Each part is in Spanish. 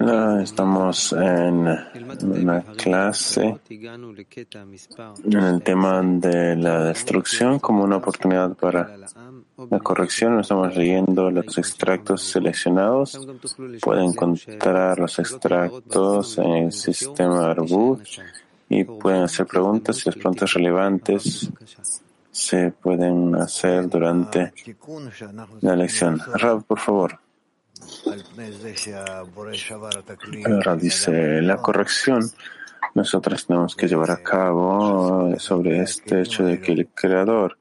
Ah, estamos en una clase en el tema de la destrucción como una oportunidad para la corrección. Estamos leyendo los extractos seleccionados. Pueden encontrar los extractos en el sistema Arbut y pueden hacer preguntas y las preguntas relevantes se pueden hacer durante la lección. Rab, por favor. Rab dice, la corrección nosotros tenemos que llevar a cabo sobre este hecho de que el Creador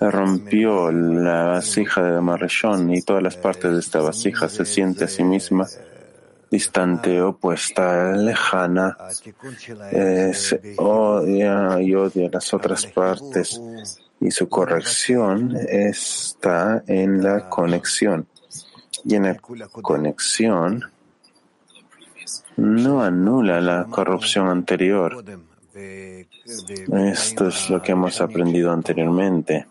rompió la vasija de Marreshon y todas las partes de esta vasija se siente a sí misma distante, opuesta, lejana, eh, se odia y odia las otras partes y su corrección está en la conexión. Y en la conexión no anula la corrupción anterior. Esto es lo que hemos aprendido anteriormente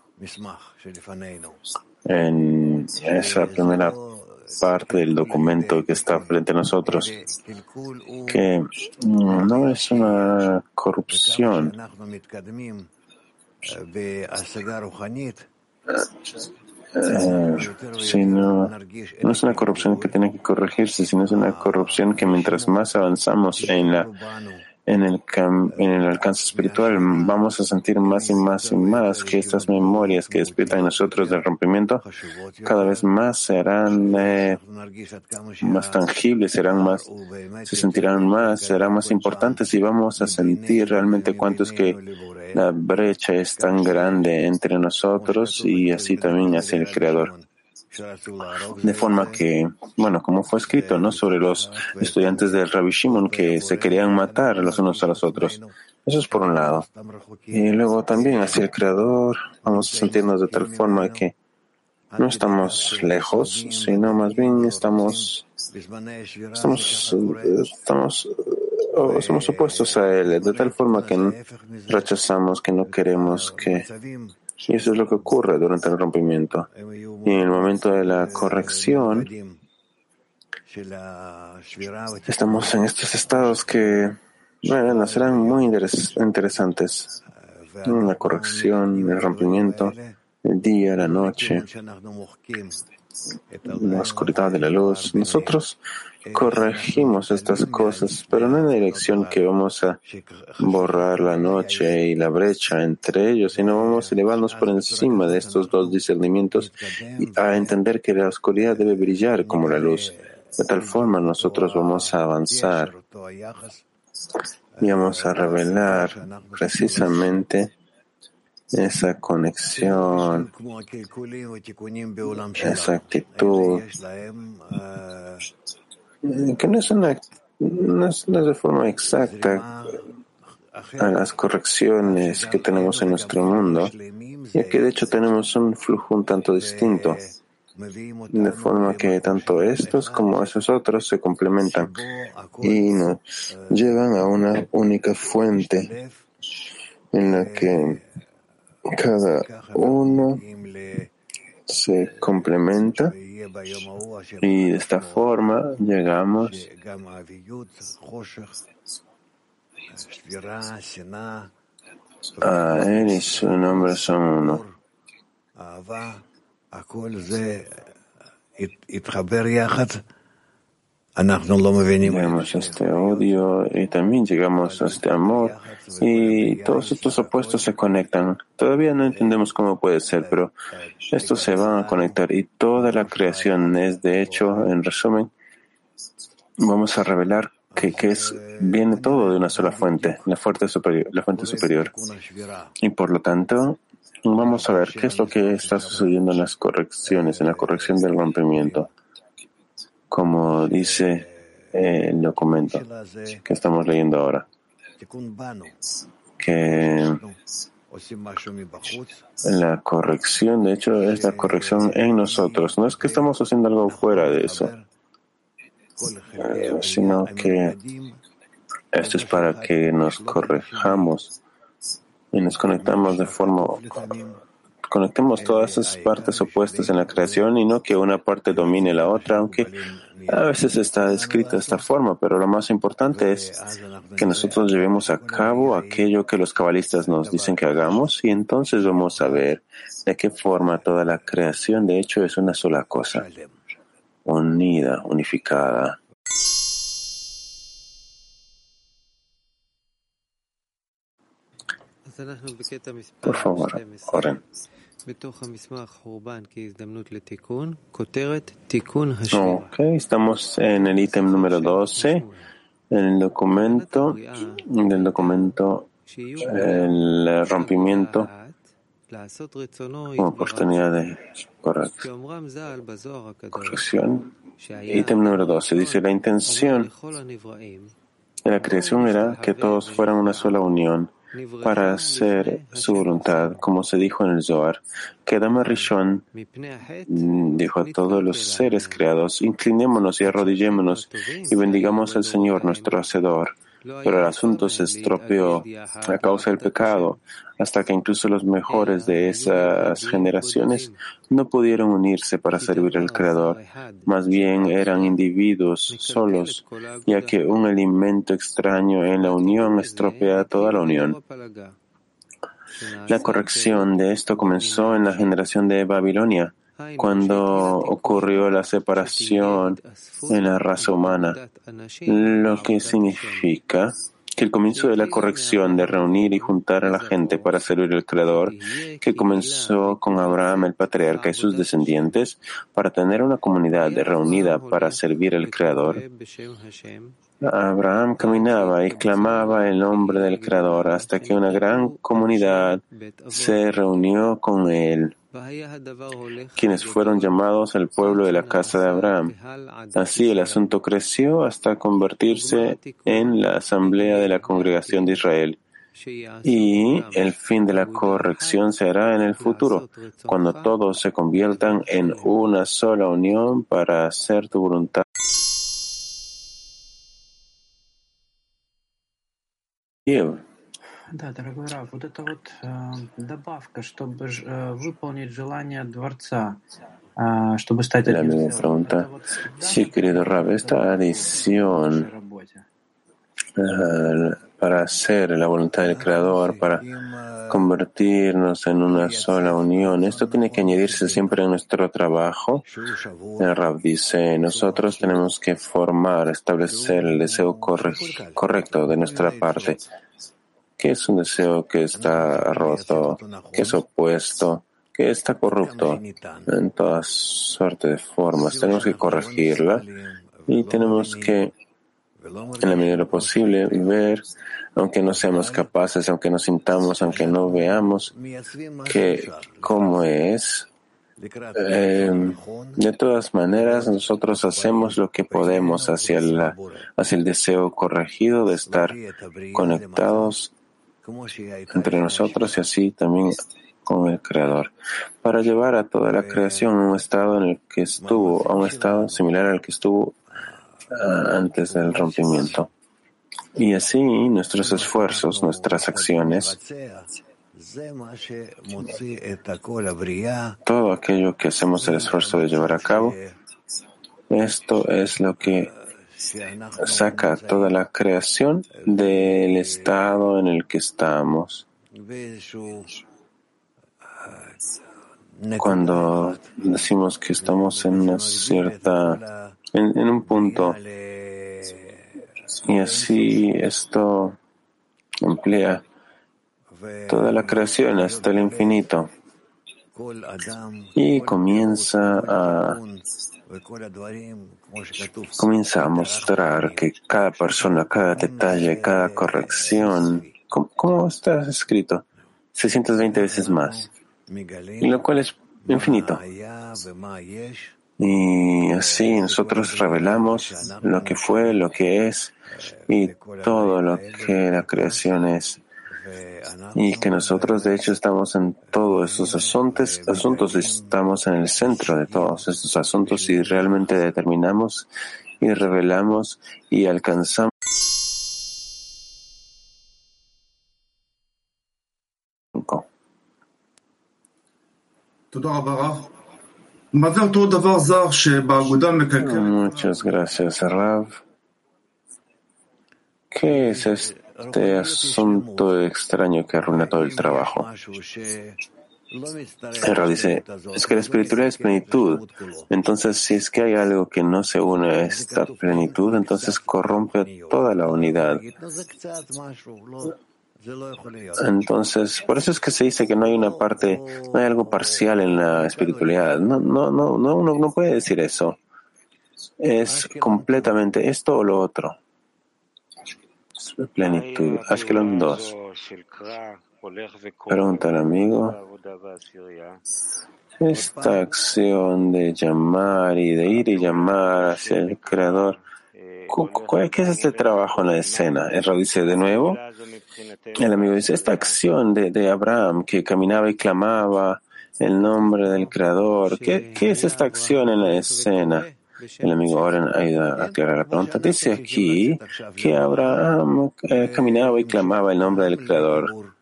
en esa primera parte del documento que está frente a nosotros, que no es una corrupción. Eh, sino no es una corrupción que tiene que corregirse, sino es una corrupción que mientras más avanzamos en la en el, en el alcance espiritual vamos a sentir más y más y más que estas memorias que despiertan en nosotros del rompimiento cada vez más serán eh, más tangibles, serán más, se sentirán más, serán más importantes y vamos a sentir realmente cuánto es que la brecha es tan grande entre nosotros y así también hacia el Creador. De forma que, bueno, como fue escrito, ¿no? Sobre los estudiantes del Rabbi Shimon que se querían matar los unos a los otros. Eso es por un lado. Y luego también hacia el Creador vamos a sentirnos de tal forma que no estamos lejos, sino más bien estamos, estamos, estamos, somos opuestos a Él, de tal forma que rechazamos, que no queremos, que y eso es lo que ocurre durante el rompimiento. Y en el momento de la corrección, estamos en estos estados que bueno, serán muy interesantes. La corrección, el rompimiento, el día, la noche, la oscuridad de la luz. Nosotros corregimos estas cosas, pero no en la dirección que vamos a borrar la noche y la brecha entre ellos, sino vamos a elevarnos por encima de estos dos discernimientos y a entender que la oscuridad debe brillar como la luz. De tal forma nosotros vamos a avanzar y vamos a revelar precisamente esa conexión, esa actitud que no es, una, no es, de forma exacta a las correcciones que tenemos en nuestro mundo, ya que de hecho tenemos un flujo un tanto distinto, de forma que tanto estos como esos otros se complementan y nos llevan a una única fuente en la que cada uno se complementa y de esta forma llegamos a Él y su nombre son uno. Llegamos a este odio y también llegamos a este amor y todos estos opuestos se conectan. Todavía no entendemos cómo puede ser, pero estos se van a conectar y toda la creación es, de hecho, en resumen, vamos a revelar que, que es, viene todo de una sola fuente, la fuente superior, la fuente superior. Y por lo tanto, vamos a ver qué es lo que está sucediendo en las correcciones, en la corrección del rompimiento como dice el documento que estamos leyendo ahora, que la corrección, de hecho, es la corrección en nosotros. No es que estamos haciendo algo fuera de eso, eh, sino que esto es para que nos corrijamos y nos conectamos de forma conectemos todas esas partes opuestas en la creación y no que una parte domine la otra, aunque a veces está descrita de esta forma, pero lo más importante es que nosotros llevemos a cabo aquello que los cabalistas nos dicen que hagamos y entonces vamos a ver de qué forma toda la creación de hecho es una sola cosa, unida, unificada. Por favor, oren. Ok, estamos en el ítem número 12, en el documento, del documento, el rompimiento oportunidad de corrección. Ítem número 12 dice la intención de la creación era que todos fueran una sola unión para hacer su voluntad, como se dijo en el Zohar, que Adama Rishon dijo a todos los seres creados, inclinémonos y arrodillémonos y bendigamos al Señor, nuestro Hacedor. Pero el asunto se estropeó a causa del pecado, hasta que incluso los mejores de esas generaciones no pudieron unirse para servir al Creador. Más bien eran individuos solos, ya que un alimento extraño en la unión estropea toda la unión. La corrección de esto comenzó en la generación de Babilonia cuando ocurrió la separación en la raza humana, lo que significa que el comienzo de la corrección de reunir y juntar a la gente para servir al Creador, que comenzó con Abraham el patriarca y sus descendientes, para tener una comunidad reunida para servir al Creador, Abraham caminaba y clamaba el nombre del Creador hasta que una gran comunidad se reunió con él quienes fueron llamados al pueblo de la casa de Abraham. Así el asunto creció hasta convertirse en la asamblea de la congregación de Israel. Y el fin de la corrección se hará en el futuro, cuando todos se conviertan en una sola unión para hacer tu voluntad. Да, дорогой Раф, вот это вот э, добавка, чтобы э, выполнить желание Дворца, э, чтобы стать La misma pregunta. Sí, querido Rab, esta adición uh, para hacer la voluntad del Creador, para convertirnos en una sola unión, esto tiene que añadirse siempre en nuestro trabajo. El Rab dice, nosotros tenemos que formar, establecer el deseo correcto de nuestra parte que es un deseo que está roto, que es opuesto, que está corrupto en todas suerte de formas. Tenemos que corregirla y tenemos que, en la medida posible, ver, aunque no seamos capaces, aunque no sintamos, aunque no veamos, que cómo es. Eh, de todas maneras, nosotros hacemos lo que podemos hacia, la, hacia el deseo corregido de estar conectados entre nosotros y así también con el Creador, para llevar a toda la creación a un estado en el que estuvo, a un estado similar al que estuvo antes del rompimiento. Y así nuestros esfuerzos, nuestras acciones, todo aquello que hacemos el esfuerzo de llevar a cabo, esto es lo que saca toda la creación del estado en el que estamos. Cuando decimos que estamos en una cierta, en, en un punto, y así esto amplía toda la creación hasta el infinito y comienza a comienza a mostrar que cada persona, cada detalle, cada corrección, como está escrito, 620 veces más, y lo cual es infinito. Y así nosotros revelamos lo que fue, lo que es y todo lo que la creación es. Y que nosotros de hecho estamos en todos estos asuntos, asuntos estamos en el centro de todos estos asuntos y realmente determinamos y revelamos y alcanzamos Muchas gracias, Rav. ¿Qué es este asunto extraño que arruina todo el trabajo? Rav dice, es que la espiritualidad es plenitud. Entonces, si es que hay algo que no se une a esta plenitud, entonces corrompe toda la unidad. Entonces, por eso es que se dice que no hay una parte, no hay algo parcial en la espiritualidad. No, no, no, no, uno no puede decir eso. Es completamente esto o lo otro. Plenitud. Ashkelon 2. Pregunta al amigo. Esta acción de llamar y de ir y llamar hacia el Creador, ¿qué es este trabajo en la escena? El dice de nuevo. El amigo dice, esta acción de, Abraham que caminaba y clamaba el nombre del Creador, ¿qué, qué es esta acción en la escena? El amigo Oren ayuda a aclarar la pregunta. Dice aquí que Abraham eh, caminaba y clamaba el nombre del Creador.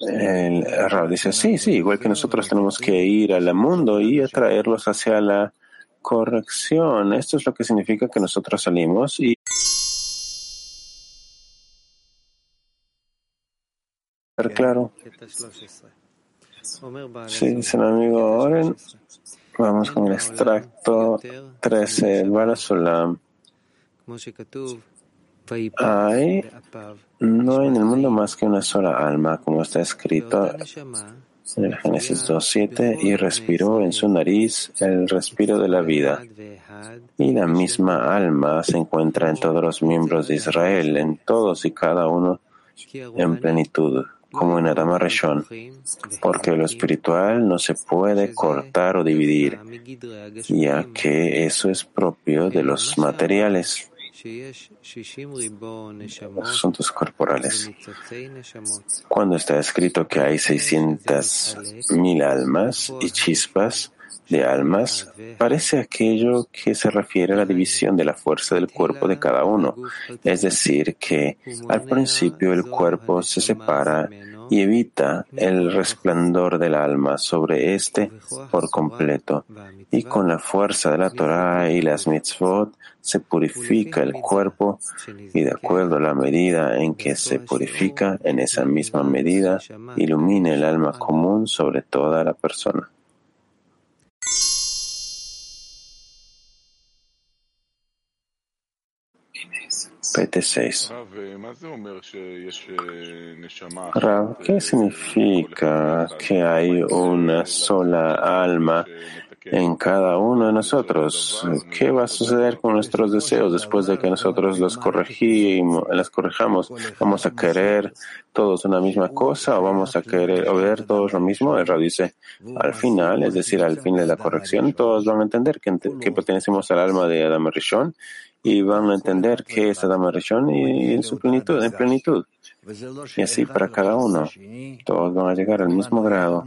El Rab dice, sí, sí, igual que nosotros tenemos que ir al mundo y atraerlos hacia la corrección. Esto es lo que significa que nosotros salimos y claro. Sí, dice el amigo Oren. Vamos con el extracto 13, el Balasolam. Hay, no hay en el mundo más que una sola alma, como está escrito en el Génesis 2.7, y respiró en su nariz el respiro de la vida. Y la misma alma se encuentra en todos los miembros de Israel, en todos y cada uno en plenitud como en Adama Reshon, porque lo espiritual no se puede cortar o dividir, ya que eso es propio de los materiales, asuntos corporales. Cuando está escrito que hay 600 mil almas y chispas, de almas parece aquello que se refiere a la división de la fuerza del cuerpo de cada uno, es decir, que al principio el cuerpo se separa y evita el resplandor del alma sobre éste por completo, y con la fuerza de la Torah y las mitzvot se purifica el cuerpo y de acuerdo a la medida en que se purifica, en esa misma medida ilumina el alma común sobre toda la persona. PT6. Rav, ¿qué significa que hay una sola alma en cada uno de nosotros? ¿Qué va a suceder con nuestros deseos después de que nosotros los corregimos, las corrijamos? ¿Vamos a querer todos una misma cosa o vamos a querer oír todos lo mismo? El Rav dice, al final, es decir, al fin de la corrección, todos van a entender que, que pertenecemos al alma de Adam Rishon y van a entender que es Adam Rishon y en su plenitud, en plenitud. Y así para cada uno. Todos van a llegar al mismo grado.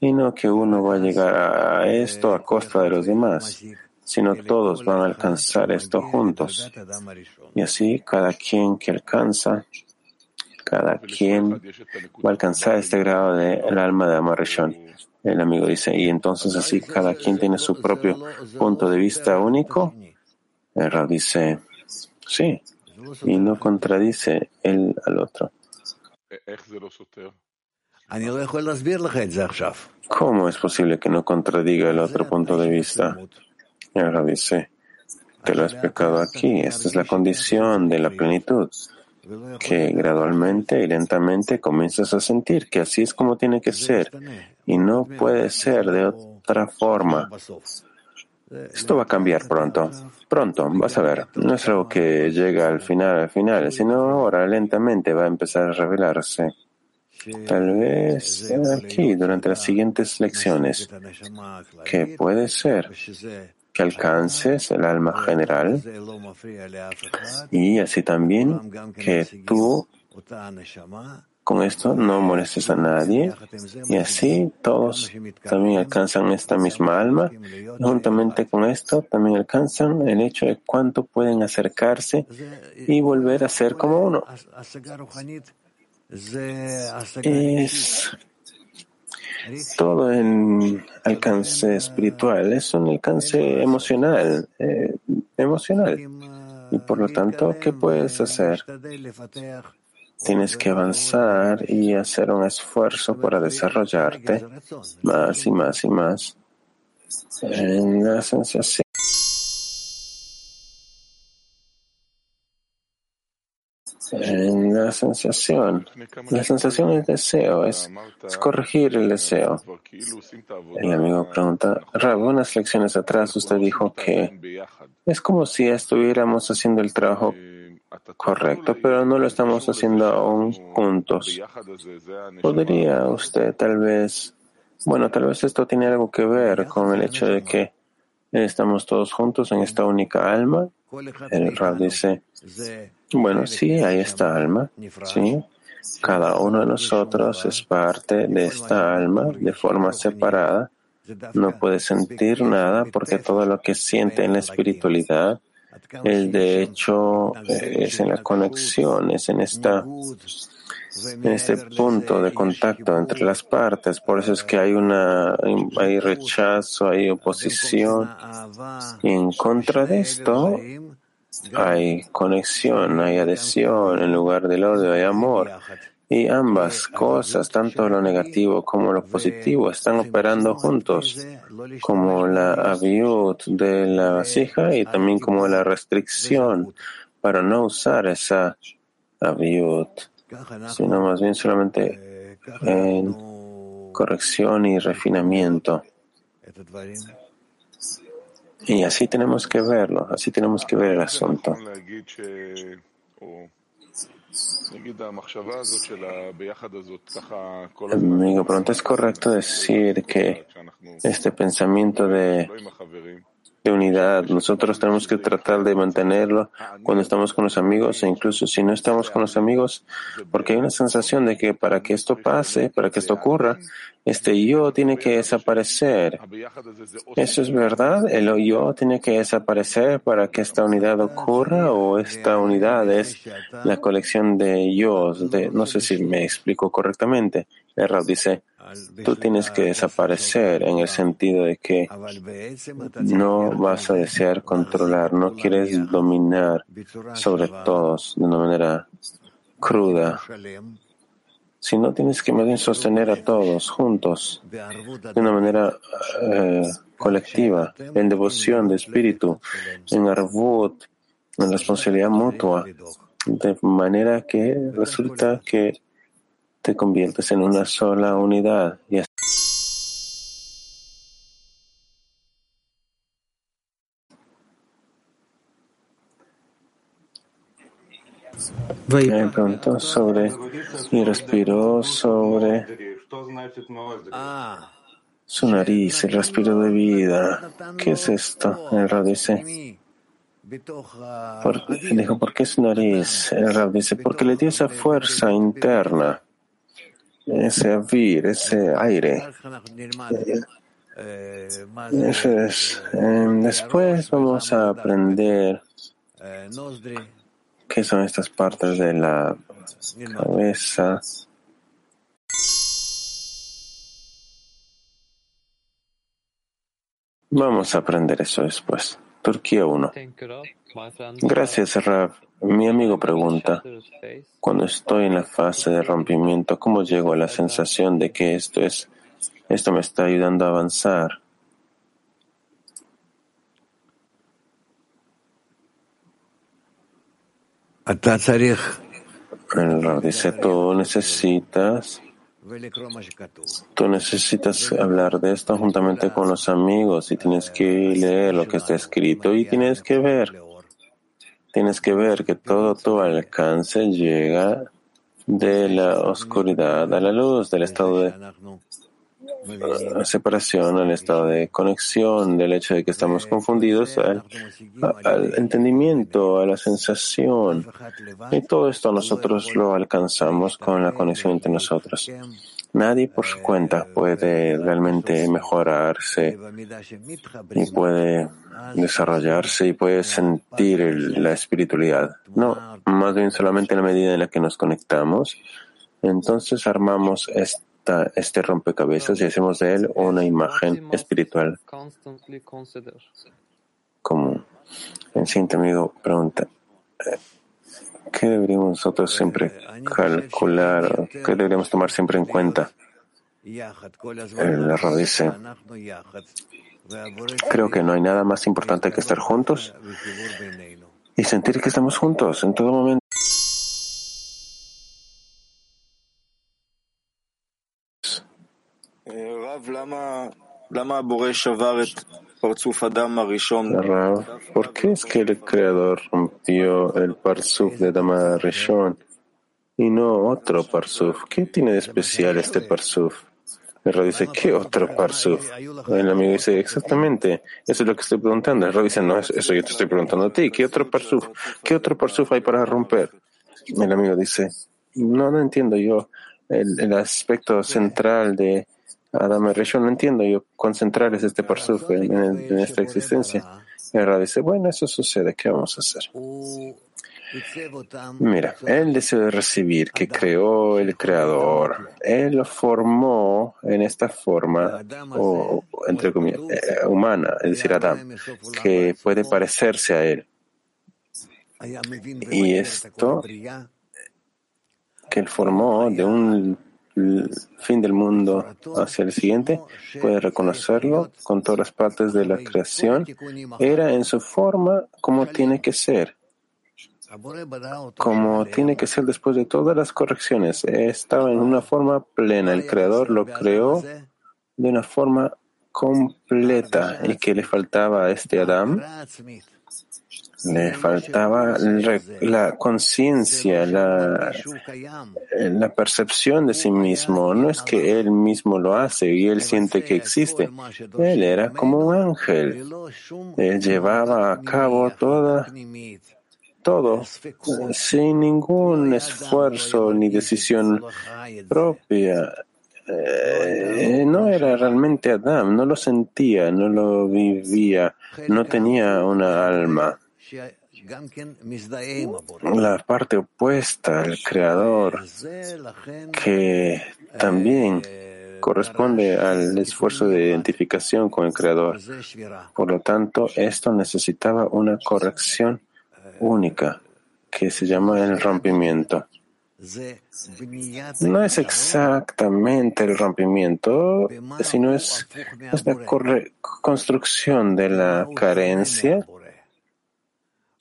Y no que uno va a llegar a esto a costa de los demás, sino todos van a alcanzar esto juntos. Y así cada quien que alcanza, cada quien va a alcanzar este grado del alma de Amarishon. El amigo dice, y entonces así cada quien tiene su propio punto de vista único el Rab dice, sí, y no contradice él al otro. ¿Cómo es posible que no contradiga el otro punto de vista? El Rab dice, te lo he explicado aquí, esta es la condición de la plenitud, que gradualmente y lentamente comienzas a sentir que así es como tiene que ser y no puede ser de otra forma. Esto va a cambiar pronto. Pronto, vas a ver. No es algo que llega al final, al final, sino ahora lentamente va a empezar a revelarse. Tal vez aquí, durante las siguientes lecciones, que puede ser que alcances el alma general y así también que tú con esto no molestes a nadie y así todos también alcanzan esta misma alma. juntamente con esto también alcanzan el hecho de cuánto pueden acercarse y volver a ser como uno. Es todo el alcance espiritual es un alcance emocional, eh, emocional. Y por lo tanto, ¿qué puedes hacer? Tienes que avanzar y hacer un esfuerzo para desarrollarte más y más y más en la sensación en la sensación. La sensación es deseo, es, corregir el deseo. El amigo pregunta, Rab, unas lecciones atrás usted dijo que es como si estuviéramos haciendo el trabajo correcto, pero no lo estamos haciendo aún juntos. ¿Podría usted tal vez, bueno, tal vez esto tiene algo que ver con el hecho de que estamos todos juntos en esta única alma? El Rab dice, bueno, sí, hay esta alma, sí. Cada uno de nosotros es parte de esta alma de forma separada. No puede sentir nada porque todo lo que siente en la espiritualidad es de hecho es en la conexión, es en esta en este punto de contacto entre las partes. Por eso es que hay una hay rechazo, hay oposición. Y en contra de esto hay conexión, hay adhesión, en lugar del odio hay amor. Y ambas cosas, tanto lo negativo como lo positivo, están operando juntos, como la aviut de la vasija y también como la restricción para no usar esa aviut, sino más bien solamente en corrección y refinamiento. Y así tenemos que verlo, así tenemos que ver el asunto. Amigo, pronto es correcto decir que este pensamiento de de unidad. Nosotros tenemos que tratar de mantenerlo cuando estamos con los amigos e incluso si no estamos con los amigos, porque hay una sensación de que para que esto pase, para que esto ocurra, este yo tiene que desaparecer. ¿Eso es verdad? ¿El yo tiene que desaparecer para que esta unidad ocurra o esta unidad es la colección de yo? De, no sé si me explico correctamente. El dice, Tú tienes que desaparecer en el sentido de que no vas a desear controlar, no quieres dominar sobre todos de una manera cruda, sino tienes que más bien sostener a todos juntos de una manera eh, colectiva, en devoción de espíritu, en arvut, en responsabilidad mutua, de manera que resulta que te conviertes en una sola unidad. Y Me preguntó sobre y respiró sobre su nariz, el respiro de vida. ¿Qué es esto? El Rab dice. dijo, ¿por qué su nariz? El Rab dice, porque le dio esa fuerza interna ese avir, ese aire. Eso es. Em, después vamos a aprender qué son estas partes de la cabeza. Vamos a aprender eso después. Turquía 1. Gracias, Rav. Mi amigo pregunta, cuando estoy en la fase de rompimiento, ¿cómo llego a la sensación de que esto es, esto me está ayudando a avanzar? El dice, tú necesitas Tú necesitas hablar de esto juntamente con los amigos y tienes que leer lo que está escrito y tienes que ver. Tienes que ver que todo tu alcance llega de la oscuridad a la luz, del estado de separación al estado de conexión, del hecho de que estamos confundidos al, al, entendimiento, a la sensación. Y todo esto nosotros lo alcanzamos con la conexión entre nosotros. Nadie por su cuenta puede realmente mejorarse y puede desarrollarse y puede sentir la espiritualidad. No, más bien solamente en la medida en la que nos conectamos, entonces armamos este esta, este rompecabezas y hacemos de él una imagen espiritual común. El siguiente amigo pregunta, eh, ¿qué deberíamos nosotros siempre calcular, qué deberíamos tomar siempre en cuenta? El error dice, creo que no hay nada más importante que estar juntos y sentir que estamos juntos en todo momento. ¿Por qué es que el Creador rompió el Parsuf de Dama Rishon y no otro Parsuf? ¿Qué tiene de especial este Parsuf? El Rab dice, ¿qué otro Parsuf? El amigo dice, exactamente, eso es lo que estoy preguntando. El Rab dice, no, eso yo te estoy preguntando a ti. ¿Qué otro Parsuf? ¿Qué otro Parsuf hay para romper? El amigo dice, no, no entiendo yo el, el aspecto central de Adam Rishon, no entiendo yo cuán central es este Parsuf en, en, esta existencia. El Rab dice, bueno, eso sucede, ¿qué vamos a hacer? Mira, el deseo de recibir que creó el Creador, Él lo formó en esta forma, o, entre comillas, eh, humana, es decir, Adam, que puede parecerse a Él. Y esto que Él formó de un fin del mundo hacia el siguiente, puede reconocerlo con todas las partes de la creación, era en su forma como tiene que ser como tiene que ser después de todas las correcciones. Estaba en una forma plena. El Creador lo creó de una forma completa y que le faltaba a este Adam. Le faltaba la conciencia, la, percepción de sí mismo. No es que él mismo lo hace y él siente que existe. Él era como un ángel. Él llevaba a cabo toda todo sin ningún esfuerzo ni decisión propia. Eh, no era realmente Adam, no lo sentía, no lo vivía, no tenía una alma. La parte opuesta, el creador, que también corresponde al esfuerzo de identificación con el creador. Por lo tanto, esto necesitaba una corrección única que se llama el rompimiento. No es exactamente el rompimiento, sino es, la construcción de la carencia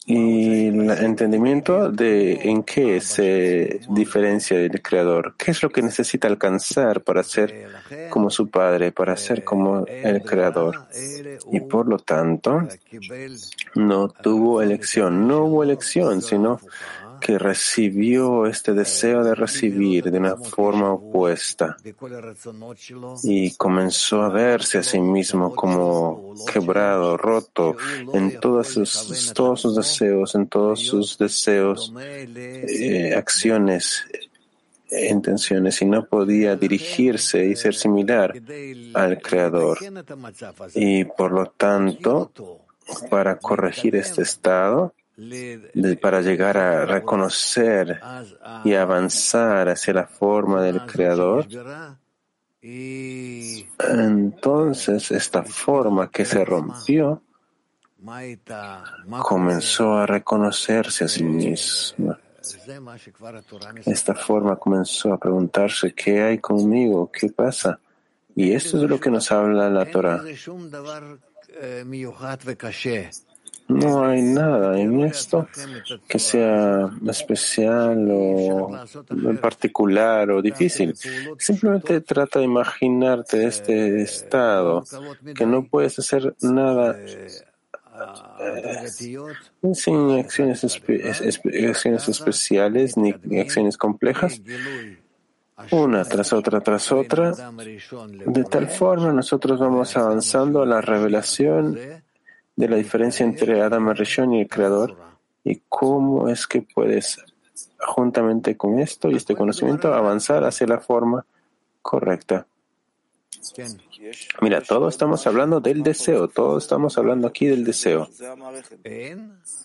y el entendimiento de en qué se diferencia del Creador, qué es lo que necesita alcanzar para ser como su Padre, para ser como el Creador. Y por lo tanto, no tuvo elección, no hubo elección, sino que recibió este deseo de recibir de una forma opuesta y comenzó a verse a sí mismo como quebrado, roto en todos sus, deseos, en todos sus deseos, eh, acciones, intenciones y no podía dirigirse y ser similar al Creador. Y por lo tanto, para corregir este estado, para llegar a reconocer y avanzar hacia la forma del Creador, entonces esta forma que se rompió comenzó a reconocerse a sí misma. Esta forma comenzó a preguntarse, ¿qué hay conmigo? ¿Qué pasa? Y esto es lo que nos habla la Torah. No hay nada en esto que sea especial o particular o difícil. Simplemente trata de imaginarte este estado, que no puedes hacer nada eh, sin acciones especiales ni acciones complejas, una tras otra tras otra. De tal forma nosotros vamos avanzando a la revelación de la diferencia entre Adam Rishon y el Creador y cómo es que puedes, juntamente con esto y este conocimiento, avanzar hacia la forma correcta. Mira, todos estamos hablando del deseo, todos estamos hablando aquí del deseo.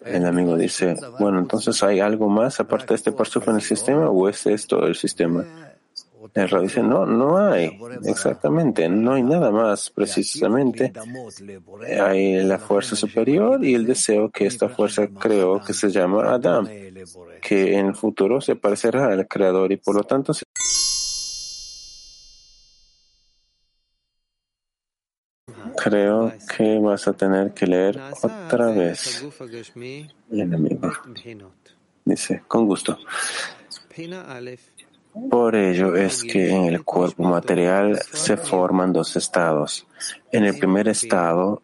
El amigo dice, bueno, entonces hay algo más aparte de este parsuf en el sistema o es esto el sistema? El dice, no, no hay, exactamente, no hay nada más, precisamente. Hay la fuerza superior y el deseo que esta fuerza creó, que se llama Adam, que en el futuro se parecerá al Creador y por lo tanto Creo que vas a tener que leer otra vez. El enemigo dice, con gusto. Por ello es que en el cuerpo material se forman dos estados. En el primer estado,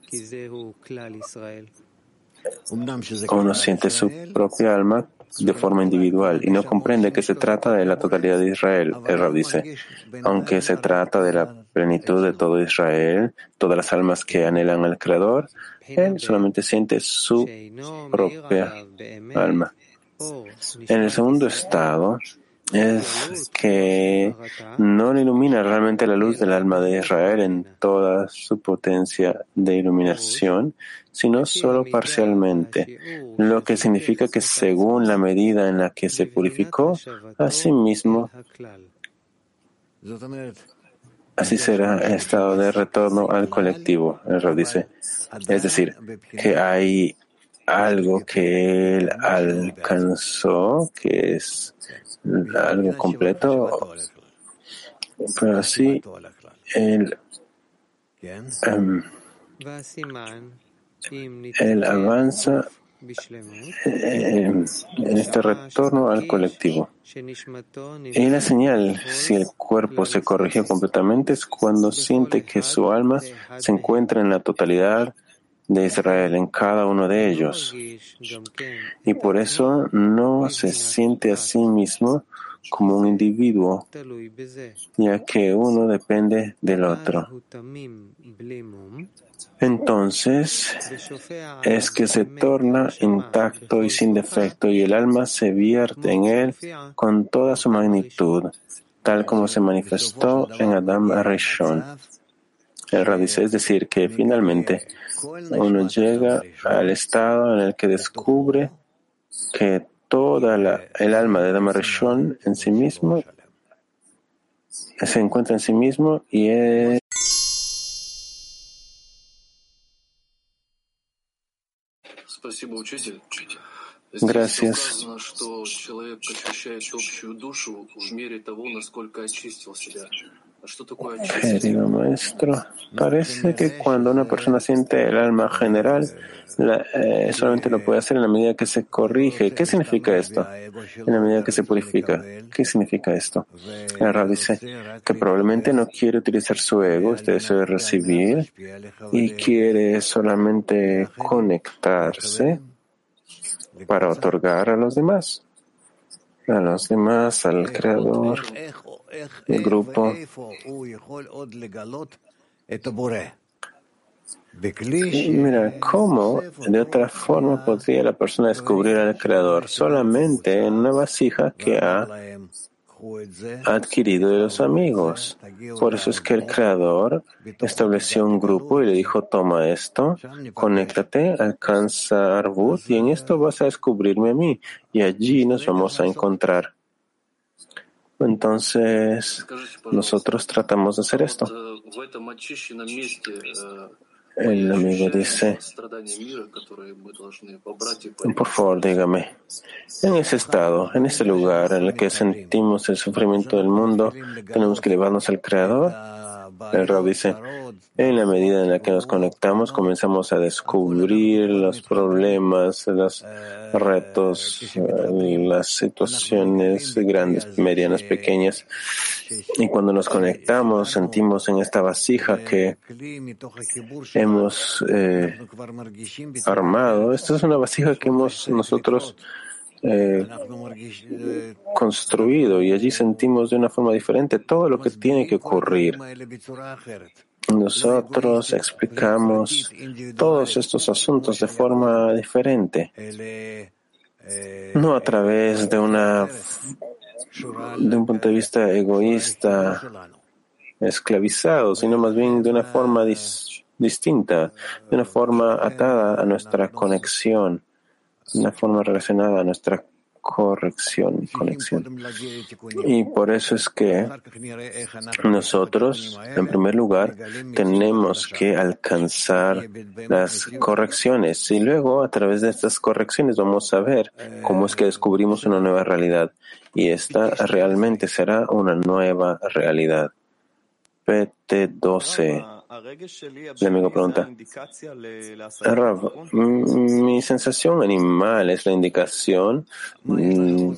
uno siente su propia alma de forma individual y no comprende que se trata de la totalidad de Israel. El Rab dice, aunque se trata de la plenitud de todo Israel, todas las almas que anhelan al Creador, él solamente siente su propia alma. En el segundo estado, es que no ilumina realmente la luz del alma de Israel en toda su potencia de iluminación, sino solo parcialmente, lo que significa que según la medida en la que se purificó, así mismo, así será el estado de retorno al colectivo, el dice. Es decir, que hay algo que él alcanzó, que es algo completo, pero así él, um, él avanza en este retorno al colectivo. Y la señal, si el cuerpo se corrigió completamente, es cuando siente que su alma se encuentra en la totalidad de Israel en cada uno de ellos. Y por eso no se siente a sí mismo como un individuo, ya que uno depende del otro. Entonces es que se torna intacto y sin defecto y el alma se vierte en él con toda su magnitud, tal como se manifestó en Adam Arishon. El radice es decir, que finalmente uno llega al estado en el que descubre que toda la, el alma de Adam Arishon en sí mismo se encuentra en sí mismo y es Gracias. Querido maestro, parece que cuando una persona siente el alma general, eh, solamente lo puede hacer en la medida que se corrige. ¿Qué significa esto? En la medida que se purifica. ¿Qué significa esto? El Rab dice que probablemente no quiere utilizar su ego, este deseo de recibir, y quiere solamente conectarse para otorgar a los demás, a los demás, al Creador el grupo. Mira, ¿cómo de otra forma podría la persona descubrir al Creador? Solamente en una vasija que ha adquirido de los amigos. Por eso es que el Creador estableció un grupo y le dijo, toma esto, conéctate, alcanza Arbut y en esto vas a descubrirme a mí y allí nos vamos a encontrar. Entonces, nosotros tratamos de hacer esto. El amigo dice, por favor, dígame, en ese estado, en ese lugar en el que sentimos el sufrimiento del mundo, tenemos que llevarnos al Creador. El Rab dice, en la medida en la que nos conectamos, comenzamos a descubrir los problemas, los retos, eh, las situaciones grandes, medianas, pequeñas. Y cuando nos conectamos, sentimos en esta vasija que hemos eh, armado. Esta es una vasija que hemos nosotros eh, construido y allí sentimos de una forma diferente todo lo que tiene que ocurrir. Nosotros explicamos todos estos asuntos de forma diferente, no a través de una de un punto de vista egoísta, esclavizado, sino más bien de una forma distinta, de una forma atada a nuestra conexión, una forma relacionada a nuestra corrección y conexión. Y por eso es que nosotros, en primer lugar, tenemos que alcanzar las correcciones y luego a través de estas correcciones vamos a ver cómo es que descubrimos una nueva realidad y esta realmente será una nueva realidad. PT12 el amigo pregunta, mi sensación animal es la indicación mm,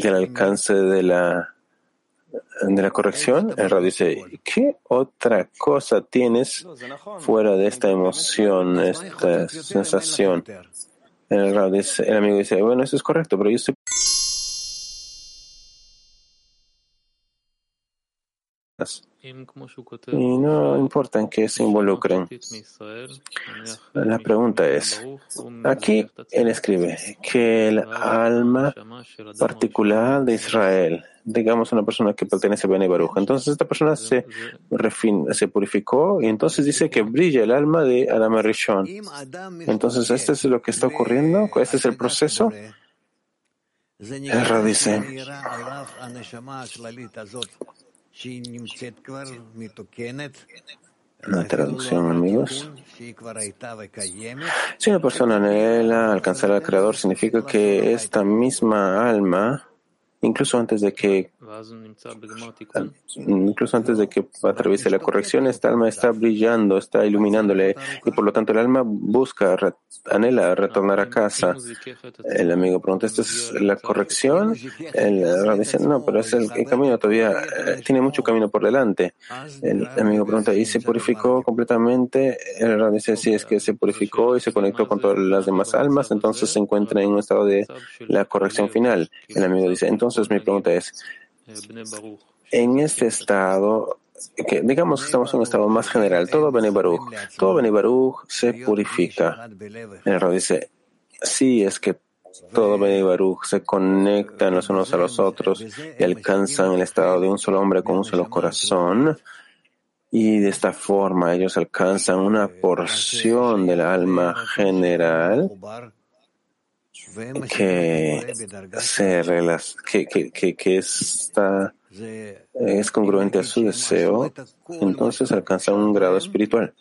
del alcance de la, de la corrección. El Rab dice, ¿qué otra cosa tienes fuera de esta emoción, esta sensación? El, dice, el amigo dice, bueno, eso es correcto, pero yo estoy y no importa en qué se involucren. La pregunta es, aquí él escribe que el alma particular de Israel, digamos una persona que pertenece a Bene Baruch, entonces esta persona se, se purificó y entonces dice que brilla el alma de Adam Rishon. Entonces, ¿este es lo que está ocurriendo? ¿Este es el proceso? El dice, la traducción, amigos. Si una persona anhela alcanzar al Creador, significa que esta misma alma incluso antes de que incluso antes de que atraviese la corrección, esta alma está brillando, está iluminándole y por lo tanto el alma busca, anhela retornar a casa. El amigo pregunta, ¿esta es la corrección? El dice, no, pero es el, camino todavía, eh, tiene mucho camino por delante. El amigo pregunta, ¿y se purificó completamente? El dice, sí, es que se purificó y se conectó con todas las demás almas, entonces se encuentra en un estado de la corrección final. El amigo dice, entonces entonces mi pregunta es, en este estado, digamos que estamos en un estado más general, todo Bene Baruch, todo Bene Baruch se purifica. El error dice, sí, es que todo Bene Baruch se conectan los unos a los otros y alcanzan el estado de un solo hombre con un solo corazón. Y de esta forma ellos alcanzan una porción del alma general que, se que, que, que, está, es congruente a su deseo, entonces alcanza un grado espiritual.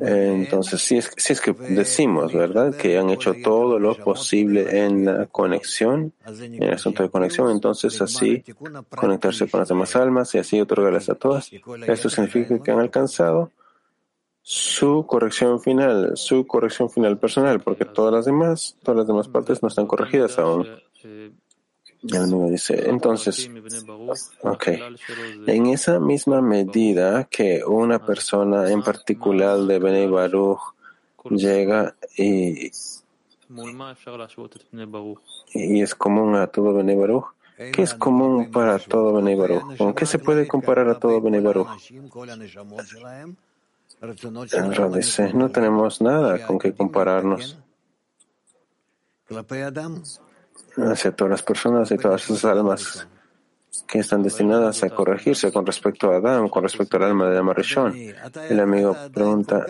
Entonces, si es, si es que decimos, ¿verdad?, que han hecho todo lo posible en la conexión, en el asunto de conexión, entonces así conectarse con las demás almas y así otorgarles a todas, esto significa que han alcanzado su corrección final, su corrección final personal, porque todas las demás, todas las demás partes no están corregidas aún. El amigo dice, entonces, ok, en esa misma medida que una persona en particular de Bnei Baruch llega y, y es común a todo Bnei Baruch, ¿qué es común para todo Bnei Baruch? ¿Con qué se puede comparar a todo Bnei Baruch? No tenemos nada con qué compararnos hacia todas las personas y todas sus almas que están destinadas a corregirse con respecto a Adam, con respecto al alma de Adam Rishon. El amigo pregunta,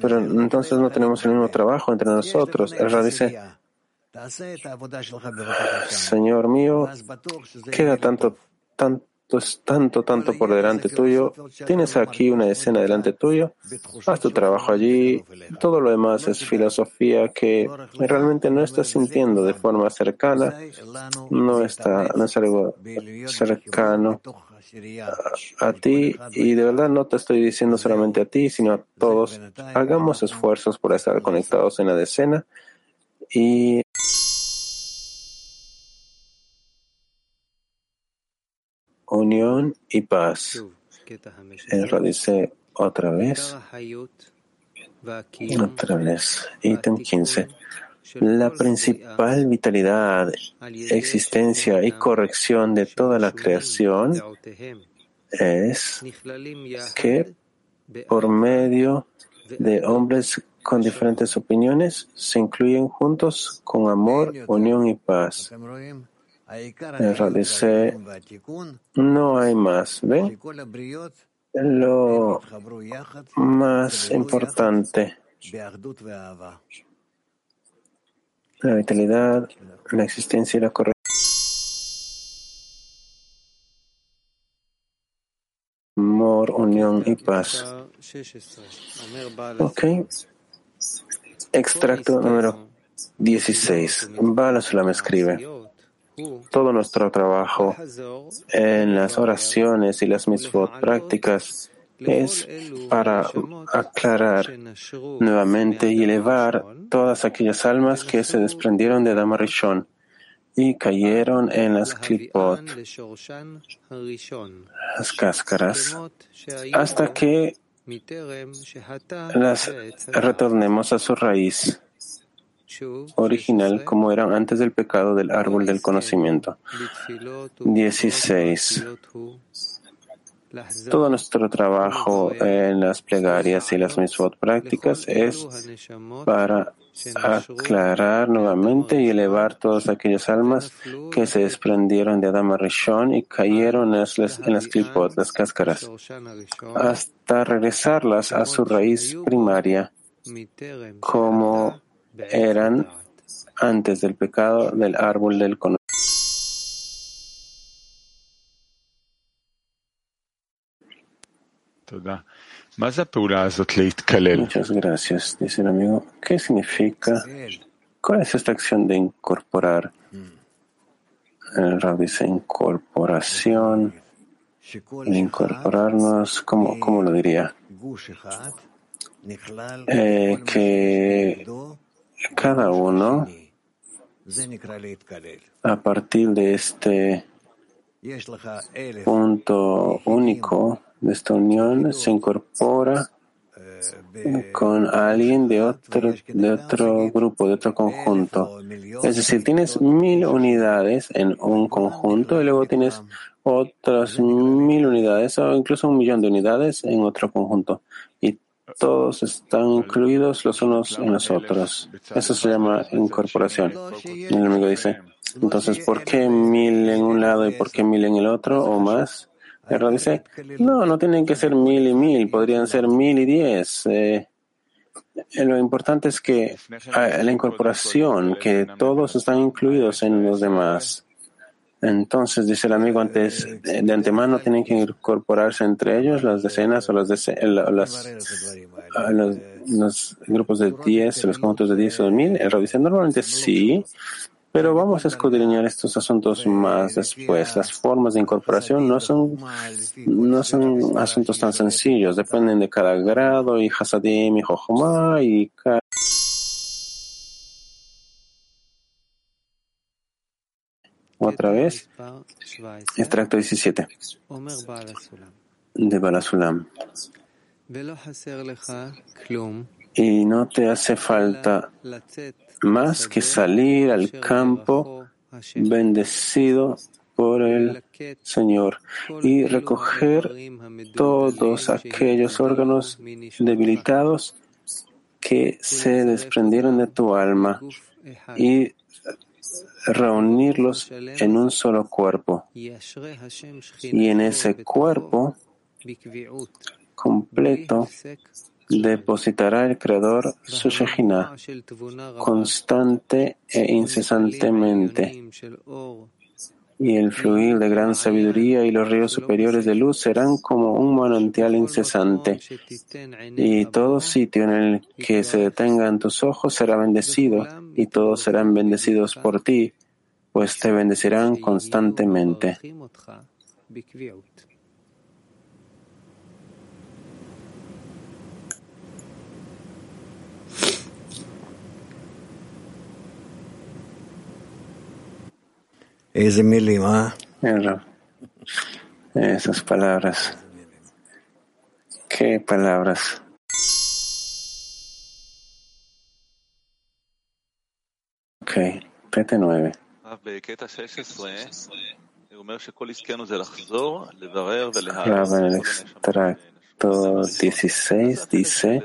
pero entonces no tenemos el mismo trabajo entre nosotros. El dice, Señor mío, queda tanto, tanto tanto, por delante tuyo. Tienes aquí una escena delante tuyo. Haz tu trabajo allí. Todo lo demás es filosofía que realmente no estás sintiendo de forma cercana. No está, no es algo cercano a, a ti. Y de verdad no te estoy diciendo solamente a ti, sino a todos. Hagamos esfuerzos por estar conectados en la decena y unión y paz. El dice otra vez, otra vez, ítem 15. La principal vitalidad, existencia y corrección de toda la creación es que por medio de hombres con diferentes opiniones se incluyen juntos con amor, unión y paz. Realicé, no hay más. ¿Ven? Lo más importante la vitalidad, la existencia y la corrección. Amor, unión y paz. Ok. Extracto número 16. Bala Sulam escribe. Todo nuestro trabajo en las oraciones y las mitzvot prácticas es para aclarar nuevamente y elevar todas aquellas almas que se desprendieron de Adama Rishon y cayeron en las clipot, las cáscaras, hasta que las retornemos a su raíz original como eran antes del pecado del árbol del conocimiento. 16. Todo nuestro trabajo en las plegarias y las misvot prácticas es para aclarar nuevamente y elevar todas aquellas almas que se desprendieron de Adama Rishon y cayeron en las, en las clipot, las cáscaras, hasta regresarlas a su raíz primaria, como eran antes del pecado del árbol del conocimiento. Muchas gracias, dice el amigo. ¿Qué significa? ¿Cuál es esta acción de incorporar? El Rab dice incorporación, incorporarnos, ¿cómo, cómo lo diría? Eh, que cada uno, a partir de este punto único, de esta unión se incorpora con alguien de otro, de otro grupo, de otro conjunto. Es decir, tienes mil unidades en un conjunto y luego tienes otras mil unidades o incluso un millón de unidades en otro conjunto. Todos están incluidos los unos en los otros. Eso se llama incorporación. El enemigo dice, entonces, ¿por qué mil en un lado y por qué mil en el otro o más? El dice, no, no tienen que ser mil y mil, podrían ser mil y diez. Eh, lo importante es que la incorporación, que todos están incluidos en los demás. Entonces, dice el amigo, antes de antemano tienen que incorporarse entre ellos las decenas o las, las los, los, grupos de diez, los conjuntos de diez o de mil. El dice, normalmente sí, pero vamos a escudriñar estos asuntos más después. Las formas de incorporación no son, no son asuntos tan sencillos, dependen de cada grado y Hasadim y Jochma y cada Otra vez, extracto 17 de Balasulam. Y no te hace falta más que salir al campo bendecido por el Señor y recoger todos aquellos órganos debilitados que se desprendieron de tu alma y reunirlos en un solo cuerpo. Y en ese cuerpo completo depositará el Creador su Shejina constante e incesantemente. Y el fluir de gran sabiduría y los ríos superiores de luz serán como un manantial incesante. Y todo sitio en el que se detengan tus ojos será bendecido, y todos serán bendecidos por ti, pues te bendecirán constantemente. Esas palabras. ¿Qué palabras? Ok, PT9. Clava en el extracto 16 dice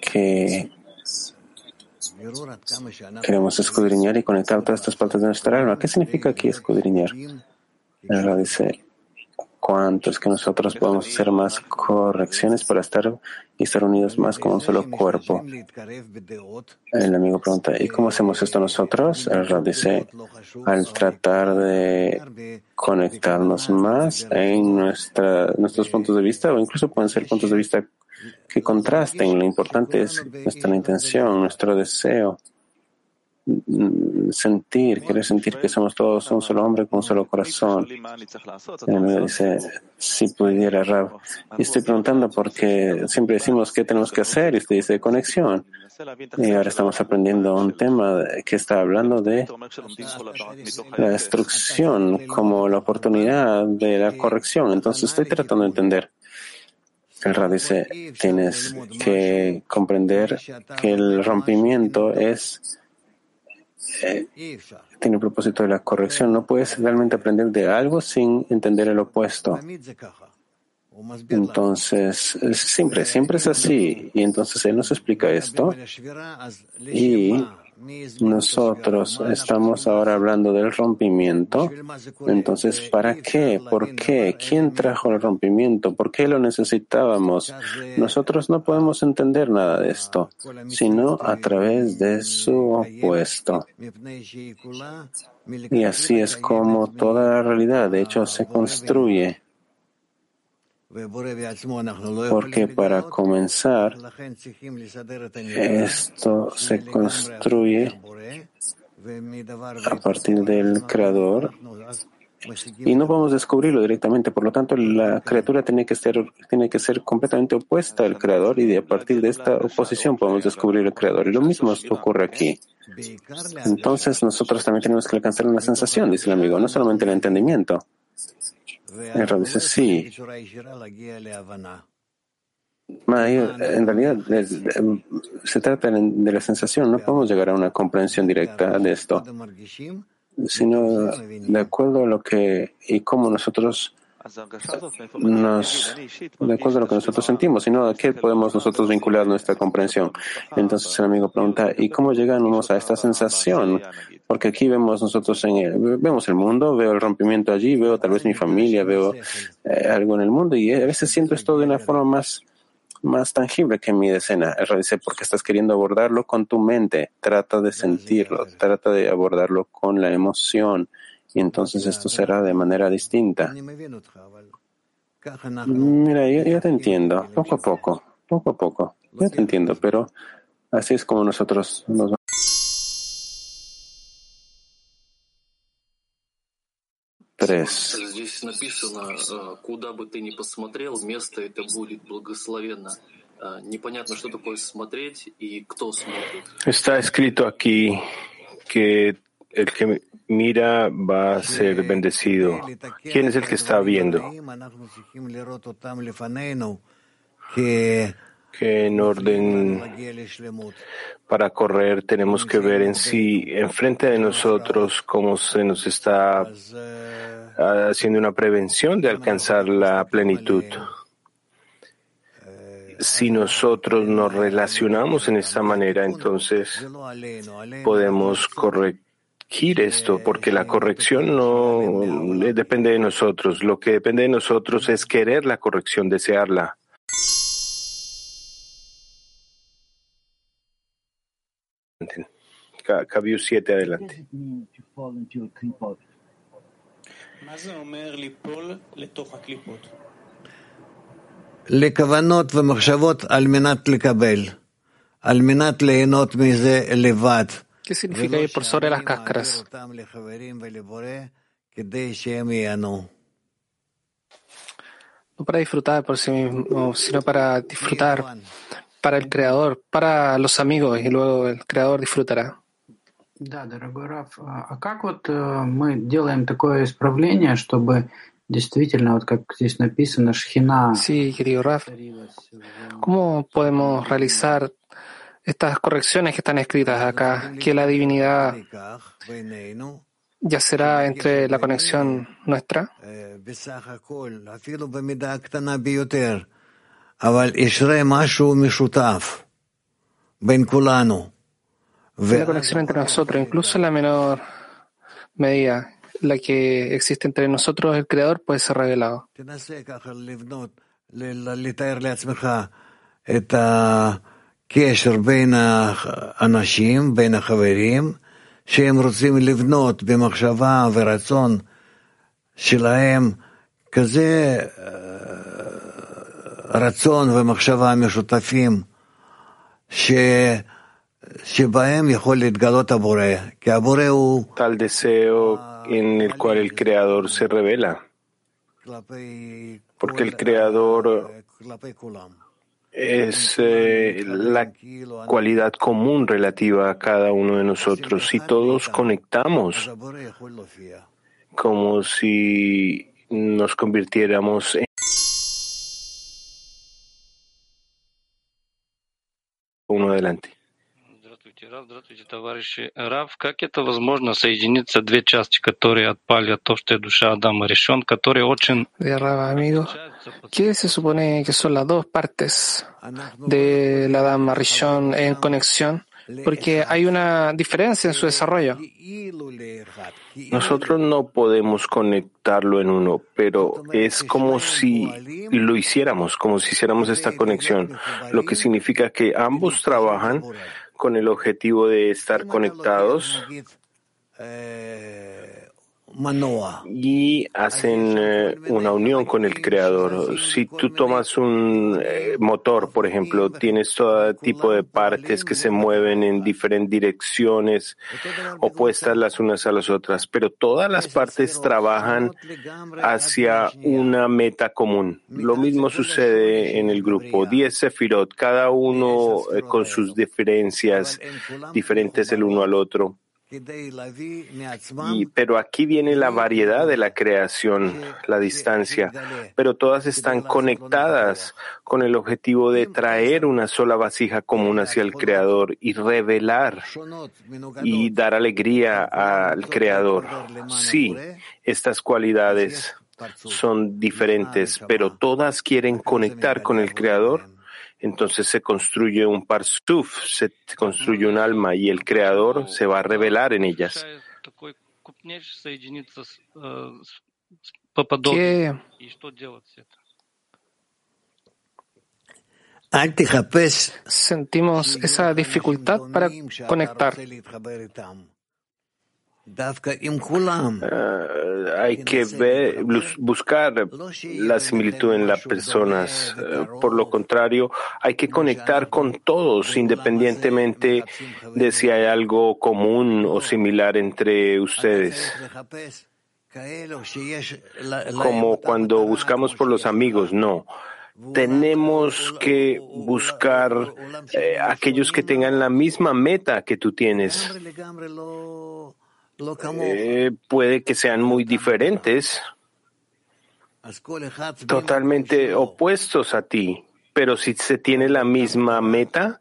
que Queremos escudriñar y conectar todas estas partes de nuestra alma. ¿Qué significa aquí escudriñar? dice, cuanto es que nosotros podemos hacer más correcciones para estar y estar unidos más como un solo cuerpo. El amigo pregunta, ¿y cómo hacemos esto nosotros? El Rab dice, al tratar de conectarnos más en nuestra, nuestros puntos de vista, o incluso pueden ser puntos de vista que contrasten. Lo importante es nuestra intención, nuestro deseo sentir, querer sentir que somos todos un solo hombre con un solo corazón. Dice, si pudiera, Rab. Y estoy preguntando porque siempre decimos qué tenemos que hacer y usted dice conexión. Y ahora estamos aprendiendo un tema que está hablando de la destrucción como la oportunidad de la corrección. Entonces estoy tratando de entender. El Rab dice, tienes que comprender que el rompimiento es tiene el propósito de la corrección. No puedes realmente aprender de algo sin entender el opuesto. Entonces, siempre, siempre es así. Y entonces él nos explica esto. Y nosotros estamos ahora hablando del rompimiento. Entonces, ¿para qué? ¿Por qué? ¿Quién trajo el rompimiento? ¿Por qué lo necesitábamos? Nosotros no podemos entender nada de esto, sino a través de su opuesto. Y así es como toda la realidad, de hecho, se construye. Porque para comenzar, esto se construye a partir del Creador y no podemos descubrirlo directamente. Por lo tanto, la criatura tiene que ser, tiene que ser completamente opuesta al Creador y a partir de esta oposición podemos descubrir el Creador. Y lo mismo ocurre aquí. Entonces, nosotros también tenemos que alcanzar una sensación, dice el amigo, no solamente el entendimiento. El Rab dice, sí. En realidad se trata de la sensación, no podemos llegar a una comprensión directa de esto, sino de acuerdo a lo que y cómo nosotros nos, de acuerdo a lo que nosotros sentimos, sino a qué podemos nosotros vincular nuestra comprensión. Entonces el amigo pregunta, ¿y cómo llegamos a esta sensación? Porque aquí vemos nosotros en el, vemos el mundo, veo el rompimiento allí, veo tal vez mi familia, veo eh, algo en el mundo y a veces siento esto de una forma más más tangible que mi decena. El dice, porque estás queriendo abordarlo con tu mente, trata de sentirlo, trata de abordarlo con la emoción y entonces esto será de manera distinta. Mira, yo, te entiendo, poco a poco, poco a poco, yo te entiendo, pero así es como nosotros nos Tres. Está escrito aquí que el que mira va a ser bendecido. ¿Quién es el que está viendo? Que en orden para correr tenemos que ver en sí, enfrente de nosotros, cómo se nos está haciendo una prevención de alcanzar la plenitud. Si nosotros nos relacionamos en esta manera, entonces podemos correr esto, porque la corrección no depende de nosotros. Lo que depende de nosotros es querer la corrección, desearla. Cabiu 7, adelante. לכוונות ומחשבות על מנת לקבל, על מנת ליהנות מזה לבד. ¿Qué significa ir por sobre las cáscaras? No para disfrutar por sí mismo, sino para disfrutar para el Creador, para los amigos, y luego el Creador disfrutará. Да, дорогой Раф, а как вот мы делаем такое исправление, чтобы действительно, вот как здесь написано, шхина... Sí, querido Raf, ¿cómo podemos realizar estas correcciones que están escritas acá, que la divinidad ya será entre la conexión nuestra. La conexión entre nosotros, incluso en la menor medida, la que existe entre nosotros, el Creador, puede ser revelado. הקשר בין האנשים, בין החברים, שהם רוצים לבנות במחשבה ורצון שלהם כזה רצון ומחשבה משותפים, ש... שבהם יכול להתגלות הבורא, כי הבורא הוא... tal deseo en el cual el Creador se revela, porque el Creador es eh, la cualidad común relativa a cada uno de nosotros. Si todos conectamos como si nos convirtiéramos en uno adelante. Здравствуйте, Рав, здравствуйте, товарищи. Рав, как это возможно соединиться две части, которые отпали от то, что я душа Адама решен, которые очень... Rab, amigo, ¿qué se supone que son las dos partes de la Dama Rishon en conexión? Porque hay una diferencia en su desarrollo. Nosotros no podemos conectarlo en uno, pero es como si lo hiciéramos, como si hiciéramos esta conexión, lo que significa que ambos trabajan con el objetivo de estar conectados y hacen eh, una unión con el creador. Si tú tomas un eh, motor, por ejemplo, tienes todo tipo de partes que se mueven en diferentes direcciones opuestas las unas a las otras, pero todas las partes trabajan hacia una meta común. Lo mismo sucede en el grupo. Diez Sefirot, cada uno eh, con sus diferencias diferentes el uno al otro. Y, pero aquí viene la variedad de la creación, la distancia, pero todas están conectadas con el objetivo de traer una sola vasija común hacia el Creador y revelar y dar alegría al Creador. Sí, estas cualidades son diferentes, pero todas quieren conectar con el Creador entonces se construye un parsuf, se construye un alma y el creador se va a revelar en ellas. ¿Qué? Sentimos esa dificultad para conectar. Uh, hay que buscar la similitud en las personas. Uh, por lo contrario, hay que conectar con todos, independientemente de si hay algo común o similar entre ustedes. Como cuando buscamos por los amigos, no. Tenemos que buscar eh, aquellos que tengan la misma meta que tú tienes. Eh, puede que sean muy diferentes, totalmente opuestos a ti, pero si se tiene la misma meta,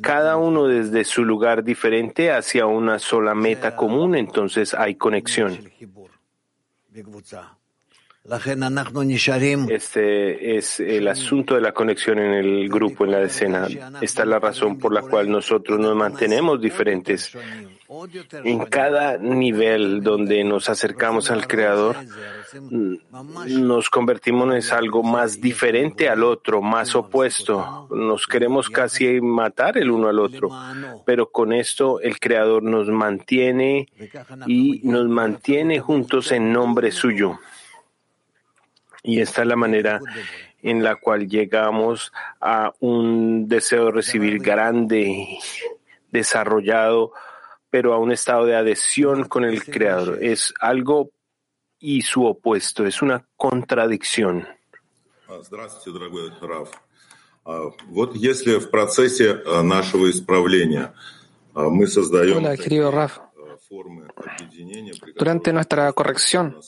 cada uno desde su lugar diferente hacia una sola meta común, entonces hay conexión. Este es el asunto de la conexión en el grupo, en la decena. Esta es la razón por la cual nosotros nos mantenemos diferentes. En cada nivel donde nos acercamos al Creador, nos convertimos en algo más diferente al otro, más opuesto. Nos queremos casi matar el uno al otro, pero con esto el Creador nos mantiene y nos mantiene juntos en nombre suyo. Y esta es la manera en la cual llegamos a un deseo de recibir grande, desarrollado, pero a un estado de adhesión con el Creador. Es algo y su opuesto, es una contradicción. Hola, querido Raf. Durante nuestra corrección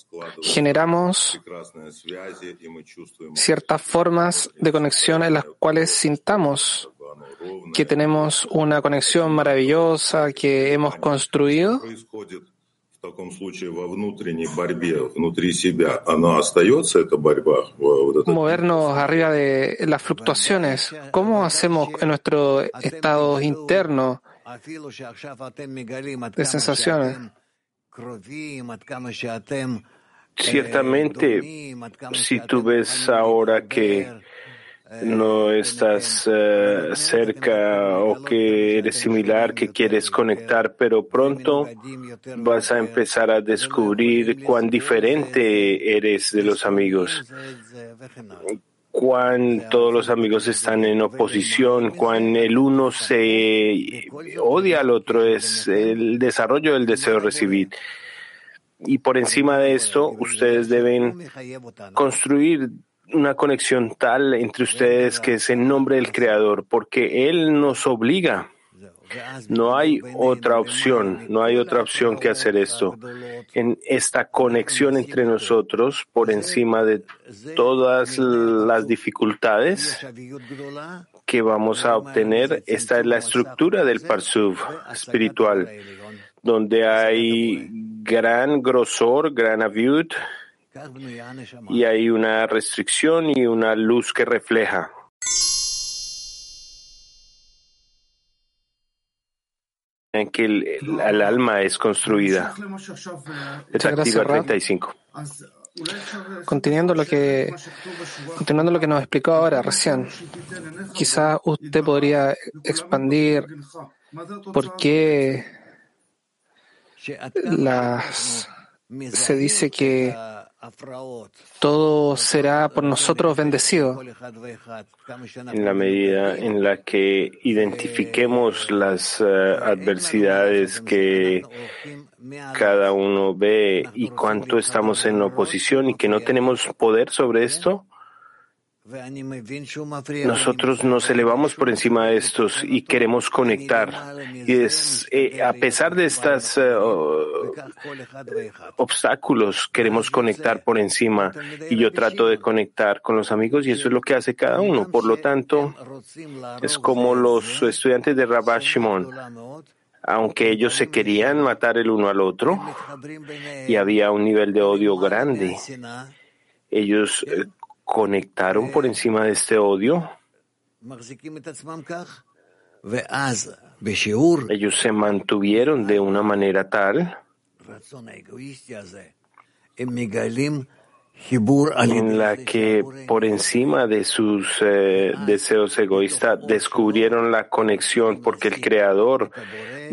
generamos ciertas formas de conexión en las cuales sintamos que tenemos una conexión maravillosa que hemos construido. Movernos arriba de las fluctuaciones. ¿Cómo hacemos en nuestro estado interno? De sensaciones. Ciertamente, si tú ves ahora que no estás cerca o que eres similar, que quieres conectar, pero pronto vas a empezar a descubrir cuán diferente eres de los amigos, cuán todos los amigos están en oposición, cuán el uno se odia al otro, es el desarrollo del deseo de recibir. Y por encima de esto, ustedes deben construir una conexión tal entre ustedes que es en nombre del Creador, porque Él nos obliga. No hay otra opción, no hay otra opción que hacer esto. En esta conexión entre nosotros, por encima de todas las dificultades que vamos a obtener, esta es la estructura del Parsuv espiritual, donde hay gran grosor, gran aviud, y hay una restricción y una luz que refleja. En que el, alma es construida. Es activa 35. Continuando lo que continuando lo que nos explicó ahora recién, quizá usted podría expandir por qué las se dice que todo será por nosotros bendecido. En la medida en la que identifiquemos las eh, adversidades que cada uno ve y cuánto estamos en oposición y que no tenemos poder sobre esto, nosotros nos elevamos por encima de estos y queremos conectar. Y es, eh, a pesar de estos eh, obstáculos, queremos conectar por encima. Y yo trato de conectar con los amigos y eso es lo que hace cada uno. Por lo tanto, es como los estudiantes de Rabbi Shimon aunque ellos se querían matar el uno al otro y había un nivel de odio grande, ellos eh, conectaron por encima de este odio. Ellos se mantuvieron de una manera tal. en la que por encima de sus eh, deseos egoístas descubrieron la conexión porque el Creador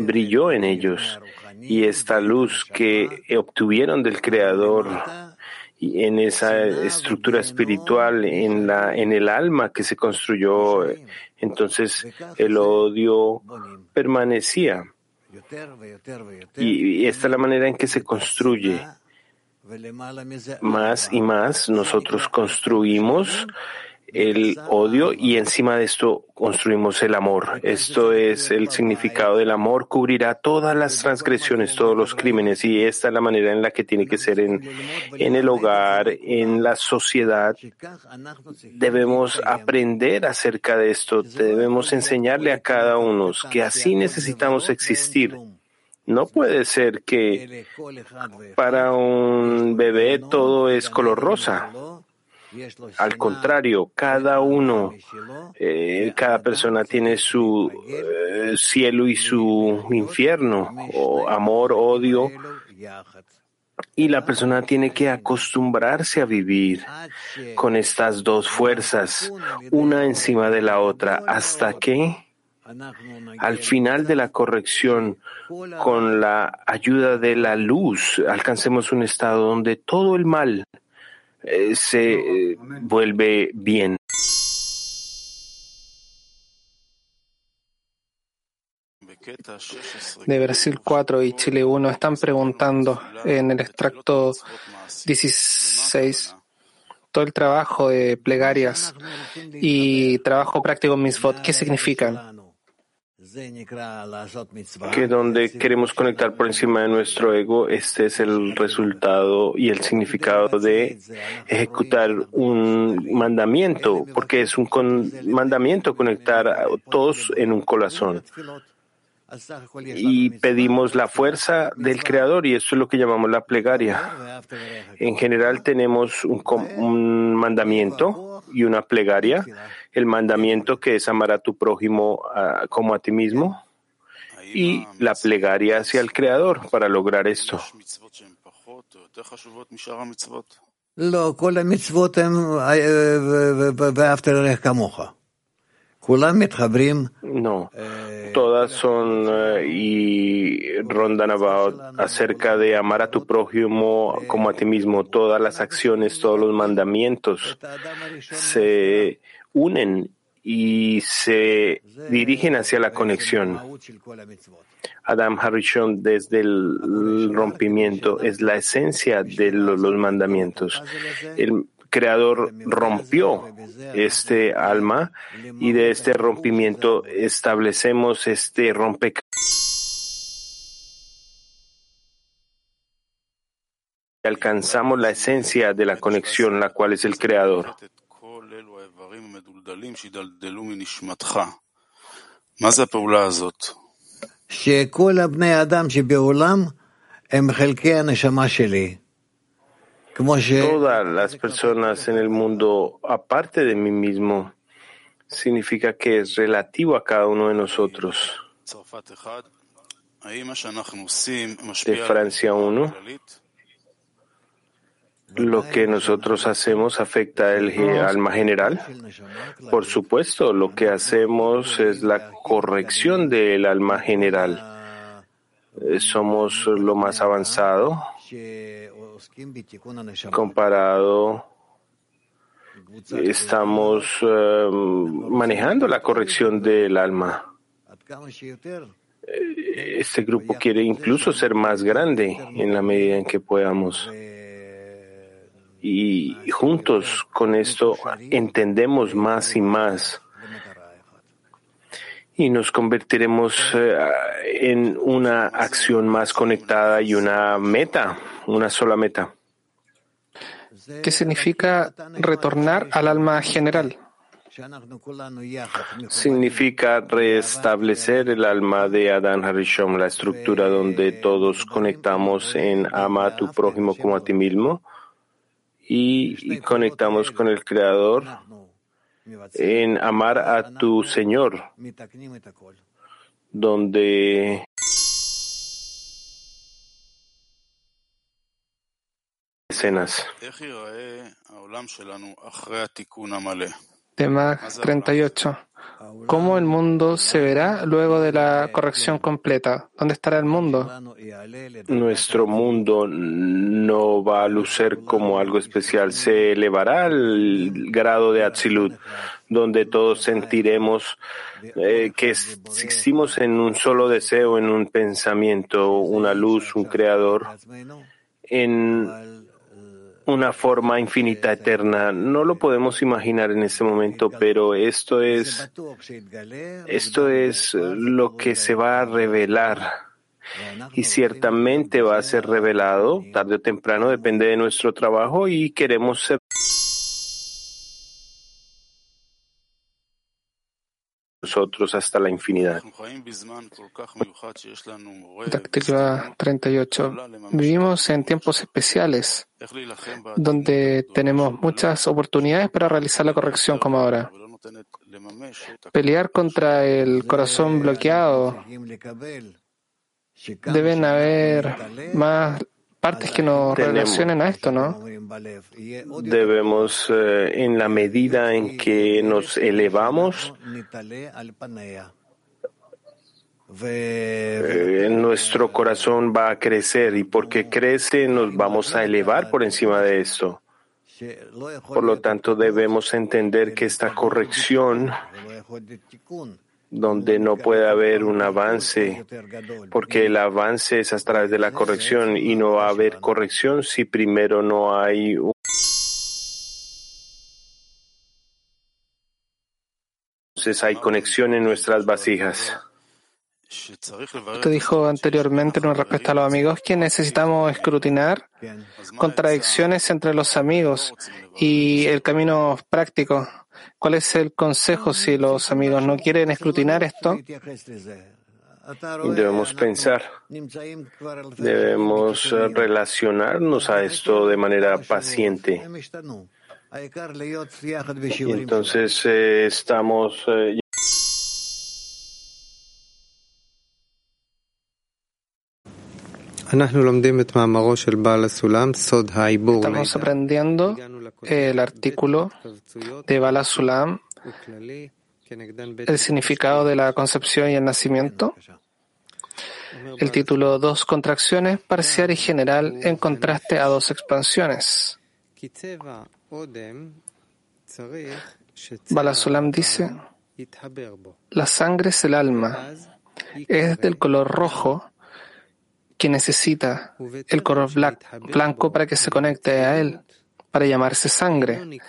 brilló en ellos. y esta luz que obtuvieron del Creador en esa estructura espiritual, en, la, en el alma que se construyó, entonces el odio permanecía. Y, y esta es la manera en que se construye. Más y más nosotros construimos el odio y encima de esto construimos el amor. Esto es el significado del amor, cubrirá todas las transgresiones, todos los crímenes y esta es la manera en la que tiene que ser en, en el hogar, en la sociedad. Debemos aprender acerca de esto, debemos enseñarle a cada uno que así necesitamos existir. No puede ser que para un bebé todo es color rosa. Al contrario, cada uno, eh, cada persona tiene su eh, cielo y su infierno, o amor, odio, y la persona tiene que acostumbrarse a vivir con estas dos fuerzas, una encima de la otra, hasta que al final de la corrección, con la ayuda de la luz, alcancemos un estado donde todo el mal eh, se eh, vuelve bien. De Brasil 4 y Chile 1 están preguntando en el extracto 16 todo el trabajo de plegarias y trabajo práctico en misfot, ¿qué significan? Que donde queremos conectar por encima de nuestro ego, este es el resultado y el significado de ejecutar un mandamiento, porque es un mandamiento conectar a todos en un corazón. Y pedimos la fuerza del Creador y eso es lo que llamamos la plegaria. En general tenemos un, un mandamiento y una plegaria el mandamiento que es amar a tu prójimo como a ti mismo y la plegaria hacia el Creador para lograr esto. No, todas son eh, y rondan acerca de amar a tu prójimo como a ti mismo. Todas las acciones, todos los mandamientos se unen y se dirigen hacia la conexión. Adam Harishon desde el rompimiento es la esencia de los mandamientos. El Creador rompió este alma y de este rompimiento establecemos este rompecabezas alcanzamos la esencia de la conexión, la cual es el Creador. Todas las personas en el mundo, aparte de mí mismo, significa que es relativo a cada uno de nosotros. De Francia 1, lo que nosotros hacemos afecta el alma general. Por supuesto, lo que hacemos es la corrección del alma general. Eh, somos lo más avanzado comparado estamos eh, manejando la corrección del alma. Eh, este grupo quiere incluso ser más grande en la medida en que podamos. Y juntos con esto entendemos más y más y nos convertiremos eh, en una acción más conectada y una meta, una sola meta. ¿Qué significa retornar al alma general? Significa restablecer el alma de Adán Harishon, la estructura donde todos conectamos en ama a tu prójimo como a ti mismo y conectamos con el Creador en amar a tu Señor, donde escenas. Tema 38. ¿Cómo el mundo se verá luego de la corrección completa? ¿Dónde estará el mundo? Nuestro mundo no va a lucer como algo especial, se elevará al grado de Atzilut, donde todos sentiremos eh, que existimos en un solo deseo, en un pensamiento, una luz, un creador, en una forma infinita, eterna. No lo podemos imaginar en este momento, pero esto es, esto es lo que se va a revelar. Y ciertamente va a ser revelado tarde o temprano, depende de nuestro trabajo y queremos ser nosotros hasta la infinidad. 38. Vivimos en tiempos especiales donde tenemos muchas oportunidades para realizar la corrección como ahora. Pelear contra el corazón bloqueado. Deben haber más partes que nos relacionen a esto, ¿no? Debemos, eh, en la medida en que nos elevamos, eh, nuestro corazón va a crecer y porque crece nos vamos a elevar por encima de esto. Por lo tanto, debemos entender que esta corrección donde no puede haber un avance, porque el avance es a través de la corrección y no va a haber corrección si primero no hay un entonces hay conexión en nuestras vasijas. Usted dijo anteriormente en respuesta a los amigos que necesitamos escrutinar contradicciones entre los amigos y el camino práctico. ¿Cuál es el consejo si los amigos no quieren escrutinar esto? Debemos pensar, debemos relacionarnos a esto de manera paciente. Y entonces eh, estamos eh, Estamos aprendiendo el artículo de Bala Sulam, el significado de la concepción y el nacimiento. El título Dos contracciones, parcial y general, en contraste a dos expansiones. Balasulam dice, la sangre es el alma, es del color rojo que necesita el color blanco para que se conecte a él, para llamarse sangre.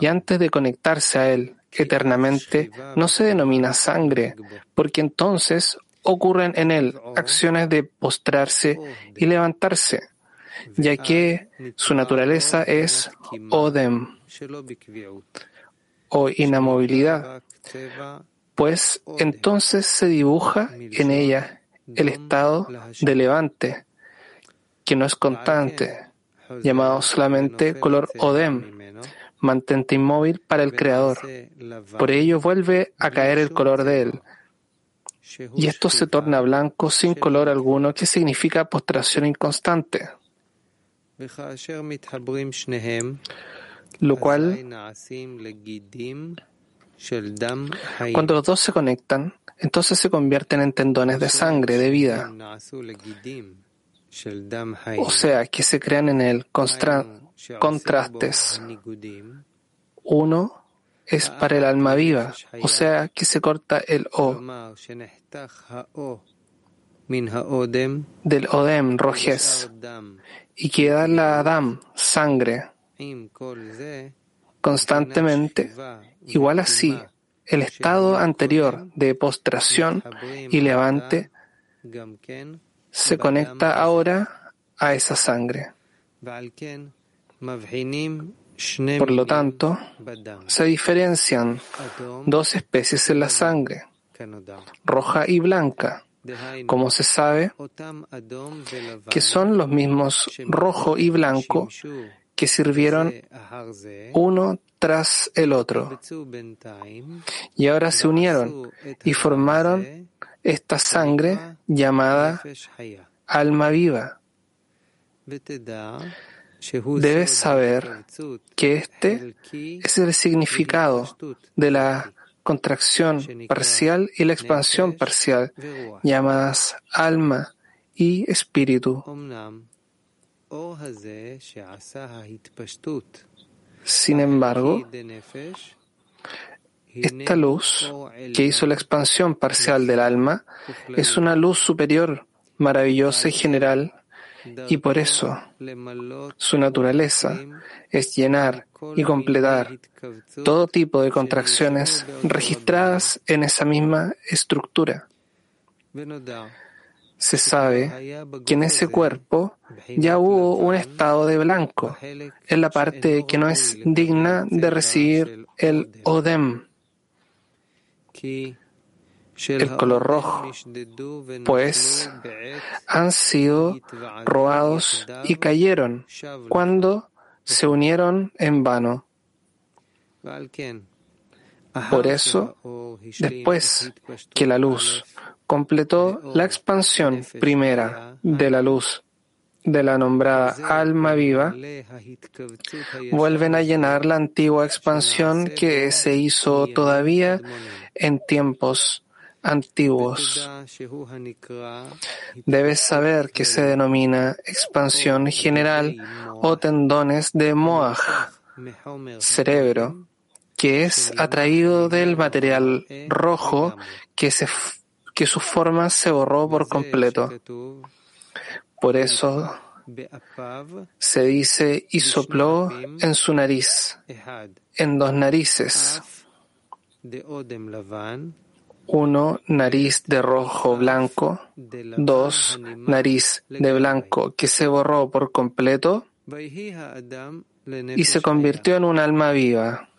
Y antes de conectarse a él eternamente, no se denomina sangre, porque entonces ocurren en él acciones de postrarse y levantarse, ya que su naturaleza es Odem o inamovilidad, pues entonces se dibuja en ella el estado de levante, que no es constante, llamado solamente color Odem, mantente inmóvil para el Creador. Por ello vuelve a caer el color de él. Y esto se torna blanco sin color alguno, que significa postración inconstante. Lo cual, cuando los dos se conectan, entonces se convierten en tendones de sangre, de vida. O sea, que se crean en él contrastes. Uno es para el alma viva, o sea, que se corta el O. Del Odem, rojez, y queda la Adam, sangre, constantemente. Igual así, el estado anterior de postración y levante se conecta ahora a esa sangre. Por lo tanto, se diferencian dos especies en la sangre, roja y blanca, como se sabe, que son los mismos rojo y blanco que sirvieron uno tras el otro. Y ahora se unieron y formaron esta sangre llamada alma viva. Debes saber que este es el significado de la contracción parcial y la expansión parcial, llamadas alma y espíritu. Sin embargo, esta luz que hizo la expansión parcial del alma es una luz superior, maravillosa y general, y por eso su naturaleza es llenar y completar todo tipo de contracciones registradas en esa misma estructura. Se sabe que en ese cuerpo ya hubo un estado de blanco, en la parte que no es digna de recibir el Odem, el color rojo, pues han sido robados y cayeron cuando se unieron en vano. Por eso, después que la luz completó la expansión primera de la luz de la nombrada alma viva, vuelven a llenar la antigua expansión que se hizo todavía en tiempos antiguos. Debes saber que se denomina expansión general o tendones de Moaj, cerebro, que es atraído del material rojo que, se, que su forma se borró por completo. Por eso se dice y sopló en su nariz, en dos narices uno, nariz de rojo blanco. Dos, nariz de blanco que se borró por completo y se convirtió en un alma viva.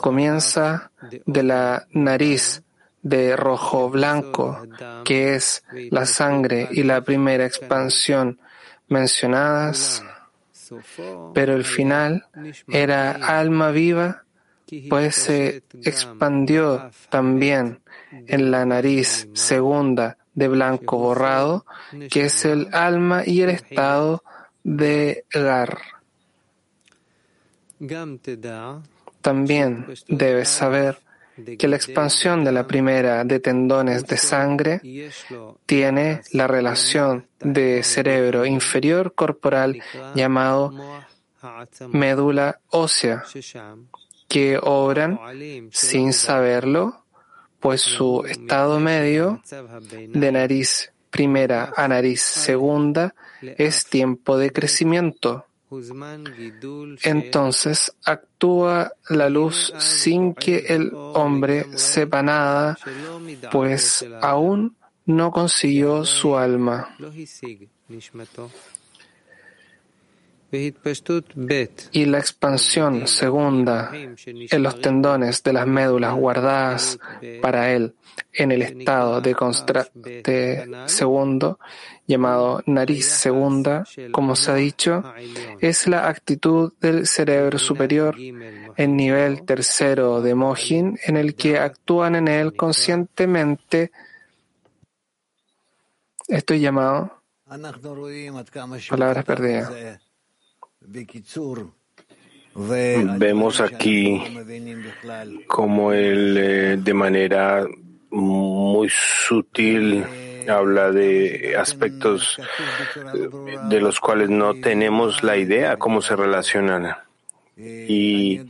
Comienza de la nariz de rojo blanco, que es la sangre y la primera expansión mencionadas, pero el final era alma viva pues se expandió también en la nariz segunda de blanco borrado, que es el alma y el estado de Gar. También debes saber que la expansión de la primera de tendones de sangre tiene la relación de cerebro inferior corporal llamado médula ósea, que obran sin saberlo, pues su estado medio de nariz primera a nariz segunda es tiempo de crecimiento. Entonces actúa la luz sin que el hombre sepa nada, pues aún no consiguió su alma. Y la expansión segunda en los tendones de las médulas guardadas para él en el estado de contraste segundo, llamado nariz segunda, como se ha dicho, es la actitud del cerebro superior en nivel tercero de Mohin, en el que actúan en él conscientemente. Estoy llamado palabras perdidas. Vemos aquí como él eh, de manera muy sutil habla de aspectos eh, de los cuales no tenemos la idea cómo se relacionan y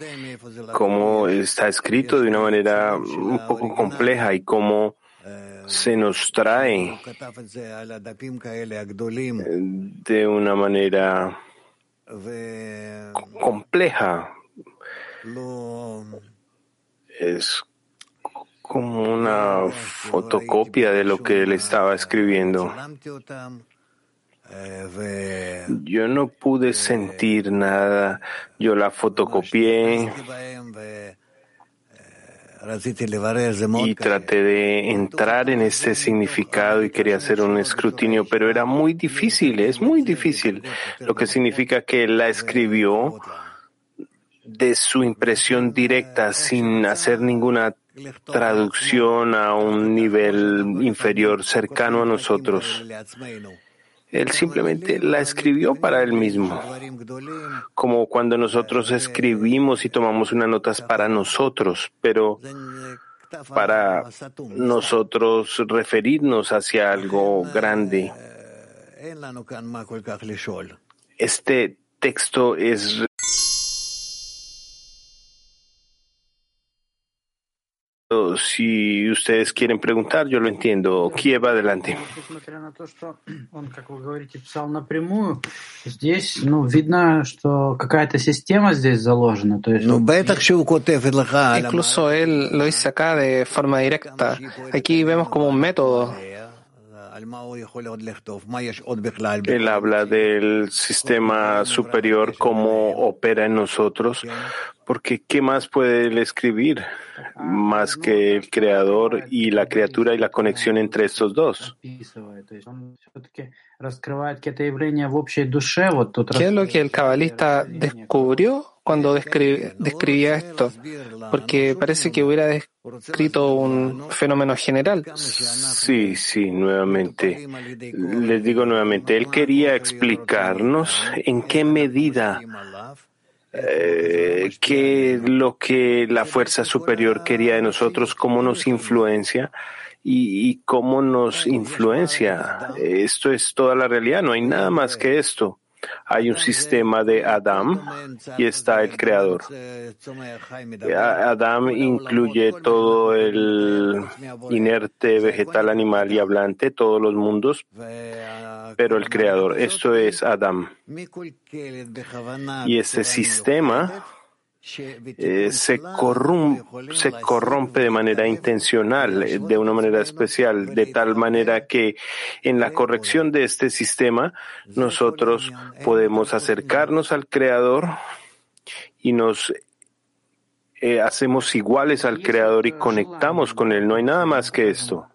cómo está escrito de una manera un poco compleja y cómo se nos trae de una manera compleja. Es como una fotocopia de lo que él estaba escribiendo. Yo no pude sentir nada, yo la fotocopié. Y traté de entrar en este significado y quería hacer un escrutinio, pero era muy difícil, es muy difícil, lo que significa que él la escribió de su impresión directa sin hacer ninguna traducción a un nivel inferior cercano a nosotros. Él simplemente la escribió para él mismo, como cuando nosotros escribimos y tomamos unas notas para nosotros, pero para nosotros referirnos hacia algo grande. Este texto es Si ustedes quieren preguntar, yo lo entiendo. Kiev, adelante. Incluso él lo dice acá de forma directa. Aquí vemos como un método. Él habla del sistema superior, cómo opera en nosotros, porque ¿qué más puede él escribir más que el creador y la criatura y la conexión entre estos dos? ¿Qué es lo que el cabalista descubrió cuando describía esto? Porque parece que hubiera descrito un fenómeno general. Sí, sí, nuevamente. Les digo nuevamente, él quería explicarnos en qué medida eh, qué lo que la fuerza superior quería de nosotros, cómo nos influencia y, y, cómo nos influencia. Esto es toda la realidad, no hay nada más que esto. Hay un sistema de Adam y está el creador. Adam incluye todo el inerte, vegetal, animal y hablante, todos los mundos, pero el creador, esto es Adam. Y ese sistema eh, se, se corrompe de manera intencional, eh, de una manera especial, de tal manera que en la corrección de este sistema nosotros podemos acercarnos al Creador y nos eh, hacemos iguales al Creador y conectamos con Él. No hay nada más que esto.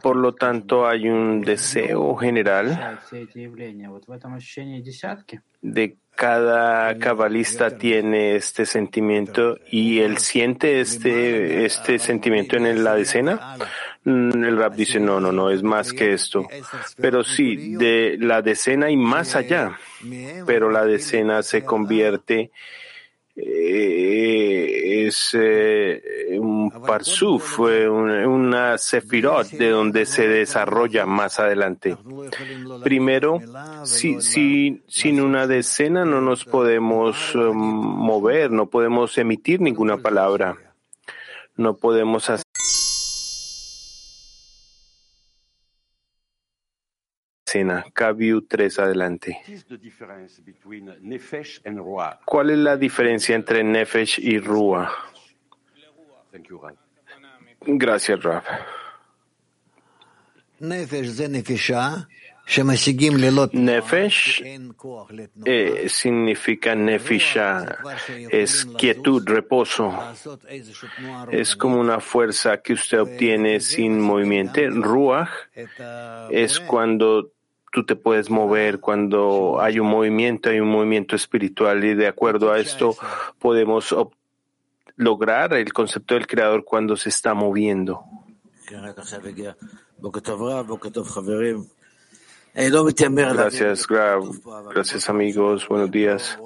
Por lo tanto, hay un deseo general de cada cabalista tiene este sentimiento y él siente este, este sentimiento en la decena. Mm, el rap dice, no, no, no, es más que esto. Pero sí, de la decena y más allá. Pero la decena se convierte eh, es eh, un parsuf, una sefirot de donde se desarrolla más adelante. Primero, si, si, sin una decena no nos podemos um, mover, no podemos emitir ninguna palabra, no podemos hacer escena. Kaviu 3 adelante. ¿Cuál es la diferencia entre Nefesh y Rua? Gracias, Rav. Nefesh eh, significa nefisha, es quietud, reposo. Es como una fuerza que usted obtiene sin movimiento. Ruach es cuando tú te puedes mover cuando hay un movimiento, hay un movimiento espiritual y de acuerdo a esto podemos lograr el concepto del creador cuando se está moviendo. Gracias, Gracias, amigos. Buenos días.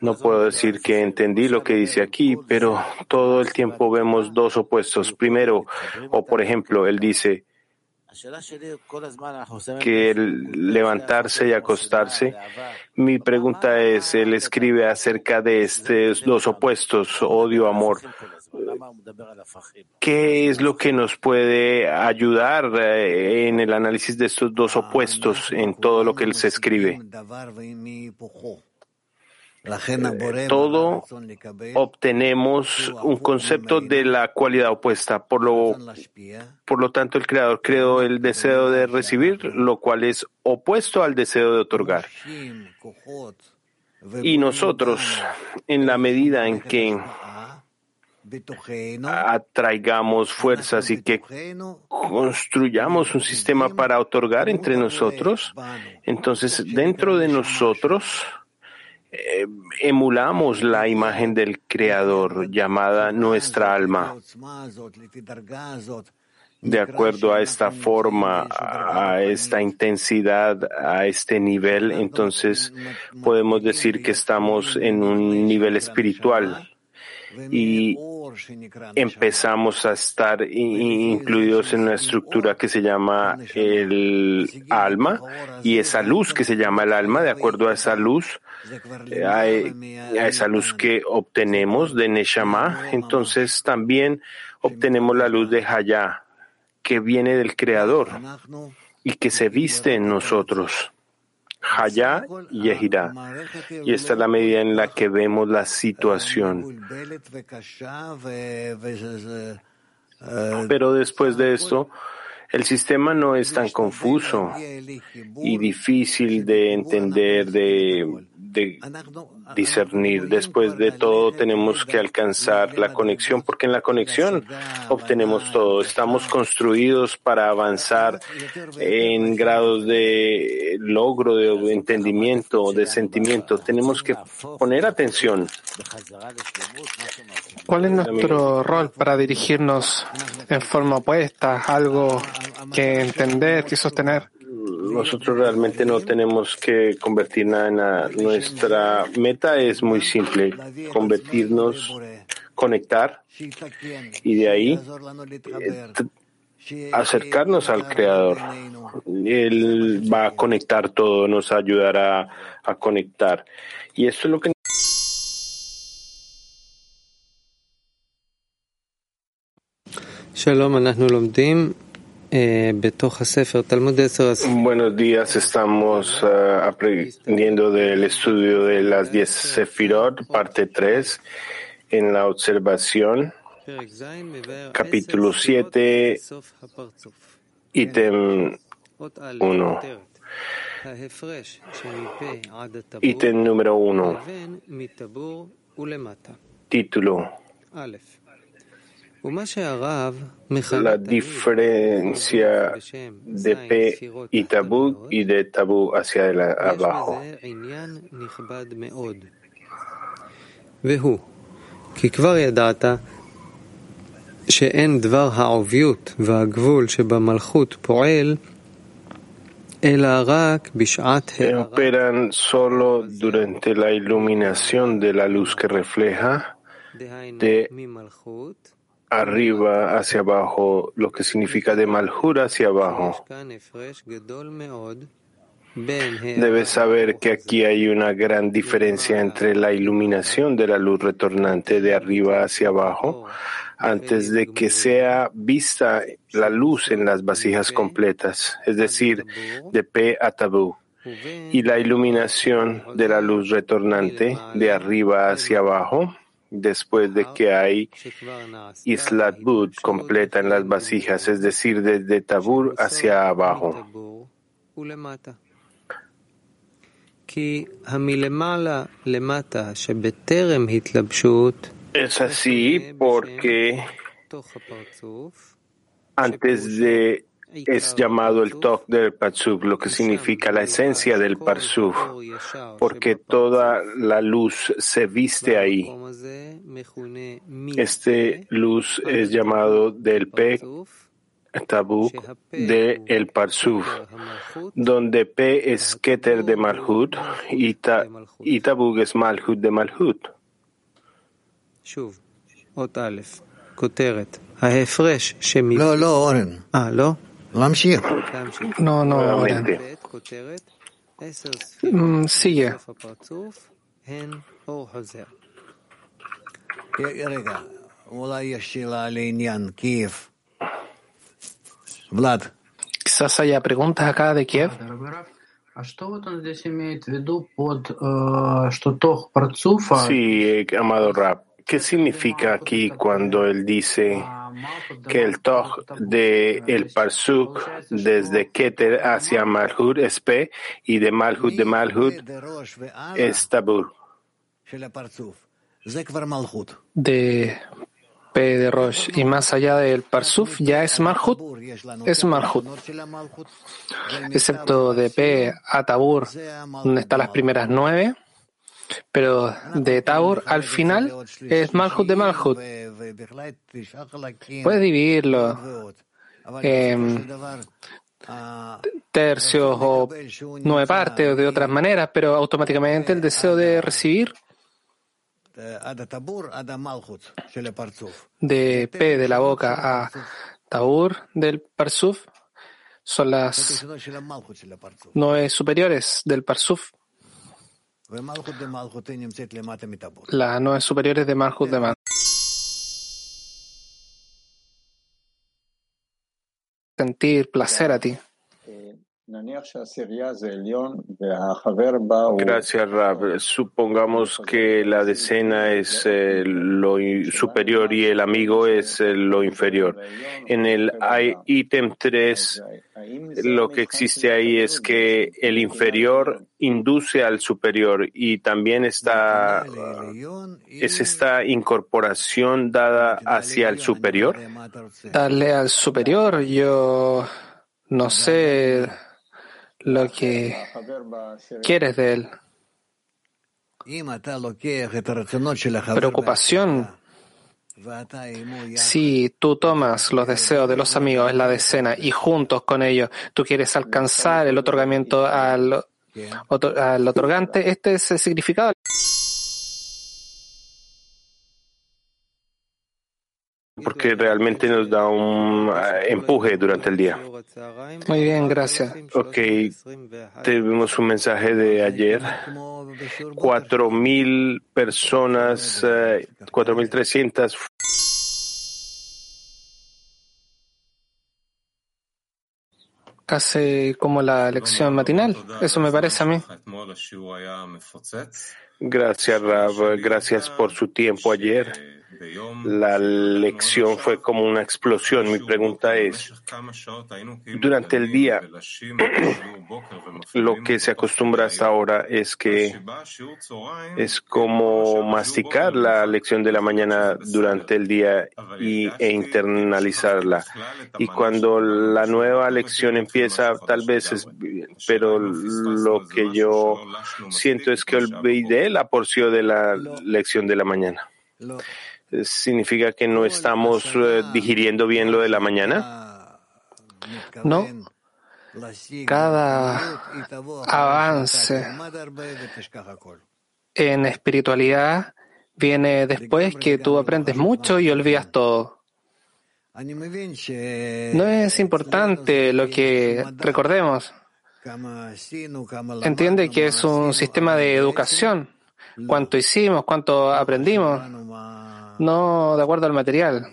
No puedo decir que entendí lo que dice aquí, pero todo el tiempo vemos dos opuestos. Primero, o por ejemplo, él dice, que levantarse y acostarse. Mi pregunta es, él escribe acerca de estos dos opuestos, odio, amor. ¿Qué es lo que nos puede ayudar eh, en el análisis de estos dos opuestos en todo lo que él se escribe? Todo obtenemos un concepto de la cualidad opuesta. Por lo, por lo tanto, el Creador creó el deseo de recibir, lo cual es opuesto al deseo de otorgar. Y nosotros, en la medida en que atraigamos fuerzas y que construyamos un sistema para otorgar entre nosotros, entonces dentro de nosotros, eh, emulamos la imagen del Creador llamada nuestra alma. De acuerdo a esta forma, a esta intensidad, a este nivel, entonces podemos decir que estamos en un nivel espiritual y empezamos a estar incluidos en una estructura que se llama el alma y esa luz que se llama el alma, de acuerdo a esa luz, eh, a, esa luz que obtenemos de Neshama, entonces también obtenemos la luz de Hayah, que viene del Creador y que se viste en nosotros. Haya y Yehira. Y esta es la medida en la que vemos la situación. Pero después de esto, el sistema no es tan confuso y difícil de entender, de de discernir. Después de todo, tenemos que alcanzar la conexión, porque en la conexión obtenemos todo. Estamos construidos para avanzar en grados de logro, de entendimiento, de sentimiento. Tenemos que poner atención. ¿Cuál es nuestro rol para dirigirnos en forma opuesta? Algo que entender, que sostener nosotros realmente no tenemos que convertir nada en nada. Nuestra meta es muy simple, convertirnos, conectar y de ahí eh, acercarnos al Creador. Él va a conectar todo, nos ayudará a conectar. Y esto es lo que Shalom, Buenos días, estamos uh, aprendiendo del estudio de las 10 Sefirot, parte 3, en la observación, capítulo 7, ítem 1. Ítem número 1. Título. la diferencia de P y tabú y de tabú hacia el abajo. שאין דבר העוביות והגבול שבמלכות פועל Operan solo durante la iluminación de la luz que refleja de arriba hacia abajo, lo que significa de Malhur hacia abajo. Debes saber que aquí hay una gran diferencia entre la iluminación de la luz retornante de arriba hacia abajo antes de que sea vista la luz en las vasijas completas, es decir, de P a tabú, y la iluminación de la luz retornante de arriba hacia abajo, después de que hay Islat Bud completa en las vasijas, es decir, desde Tabur hacia abajo. Es así porque antes de es llamado el Tok del Parsuf, lo que significa la esencia del Parsuf, porque toda la luz se viste ahí. Este luz es llamado del P Tabuk de el Parsuf, donde P es Keter de Malhut y, Tabuk es Malhut de Malhut. לא, לא, אורן. אה, לא? Vamos. Não, não, não. Siga. Vlad. Que sasa a pergunta acá de Kiev? А что вот он здесь имеет в виду под э, что тох Парцуфа? Си, Амадо ¿Qué significa aquí cuando él dice que el Toj de el Parsuk desde Keter hacia Malhut es P y de Malhut de Malhut es Tabur? De P de Rosh y más allá del Parsuf ya es Malhut, es Malhut. Excepto de P a Tabur, donde están las primeras nueve, pero de Taur al final es Malhut de Malhut. Puedes dividirlo en tercios o nueve partes o de otras maneras, pero automáticamente el deseo de recibir de P de la boca a Taur del Parsuf son las nueve superiores del Parsuf. Las nueve superiores de Malhut de Malhut. Sentir placer a ti. Gracias, Rab. Supongamos que la decena es eh, lo superior y el amigo es eh, lo inferior. En el ítem 3, lo que existe ahí es que el inferior induce al superior y también está, es esta incorporación dada hacia el superior. Darle al superior, yo no sé lo que quieres de él. Preocupación. Si tú tomas los deseos de los amigos en la decena y juntos con ellos tú quieres alcanzar el otorgamiento al, al otorgante, este es el significado. Porque realmente nos da un eh, empuje durante el día. Muy bien, gracias. Ok, tuvimos un mensaje de ayer. Cuatro mil personas, eh, cuatro mil trescientas. Casi como la lección matinal, eso me parece a mí. Gracias, Rab. Gracias por su tiempo ayer. La lección fue como una explosión. Mi pregunta es, durante el día, lo que se acostumbra hasta ahora es que es como masticar la lección de la mañana durante el día y, e internalizarla. Y cuando la nueva lección empieza, tal vez es, pero lo que yo siento es que olvidé la porción de la lección de la mañana. ¿Significa que no estamos eh, digiriendo bien lo de la mañana? No. Cada avance en espiritualidad viene después que tú aprendes mucho y olvidas todo. No es importante lo que recordemos. Entiende que es un sistema de educación. Cuánto hicimos, cuánto aprendimos, no de acuerdo al material.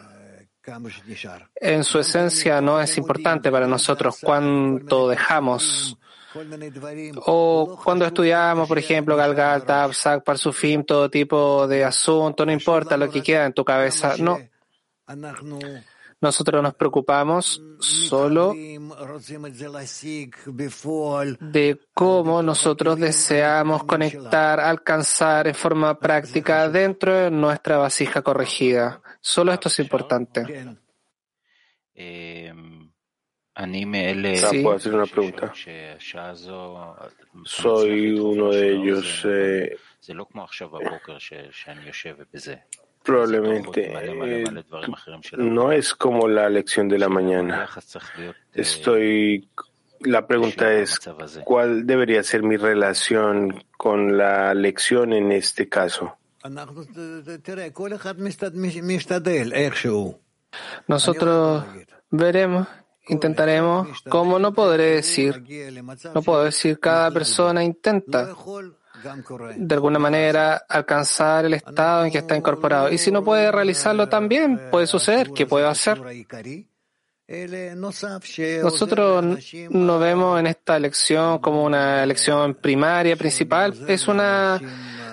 En su esencia no es importante para nosotros cuánto dejamos. O cuando estudiamos, por ejemplo, Galgal, Tabsak, Parsufim, todo tipo de asunto, no importa lo que queda en tu cabeza. No. Nosotros nos preocupamos solo de cómo nosotros deseamos conectar, alcanzar en forma práctica dentro de nuestra vasija corregida. Solo esto es importante. Sí. ¿Puedo hacer una pregunta? Soy uno de ellos. Eh, probablemente eh, no es como la lección de la mañana. Estoy. La pregunta es, ¿cuál debería ser mi relación con la lección en este caso? Nosotros veremos, intentaremos, como no podré decir, no puedo decir cada persona intenta de alguna manera alcanzar el estado en que está incorporado. Y si no puede realizarlo también, puede suceder. ¿Qué puede hacer? Nosotros no vemos en esta lección como una lección primaria, principal. Es una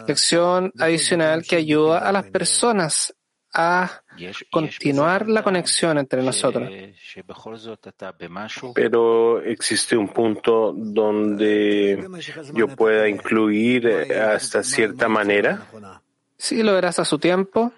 lección adicional que ayuda a las personas a continuar la conexión entre nosotros. Pero existe un punto donde yo pueda incluir hasta cierta manera. Sí, lo verás a su tiempo.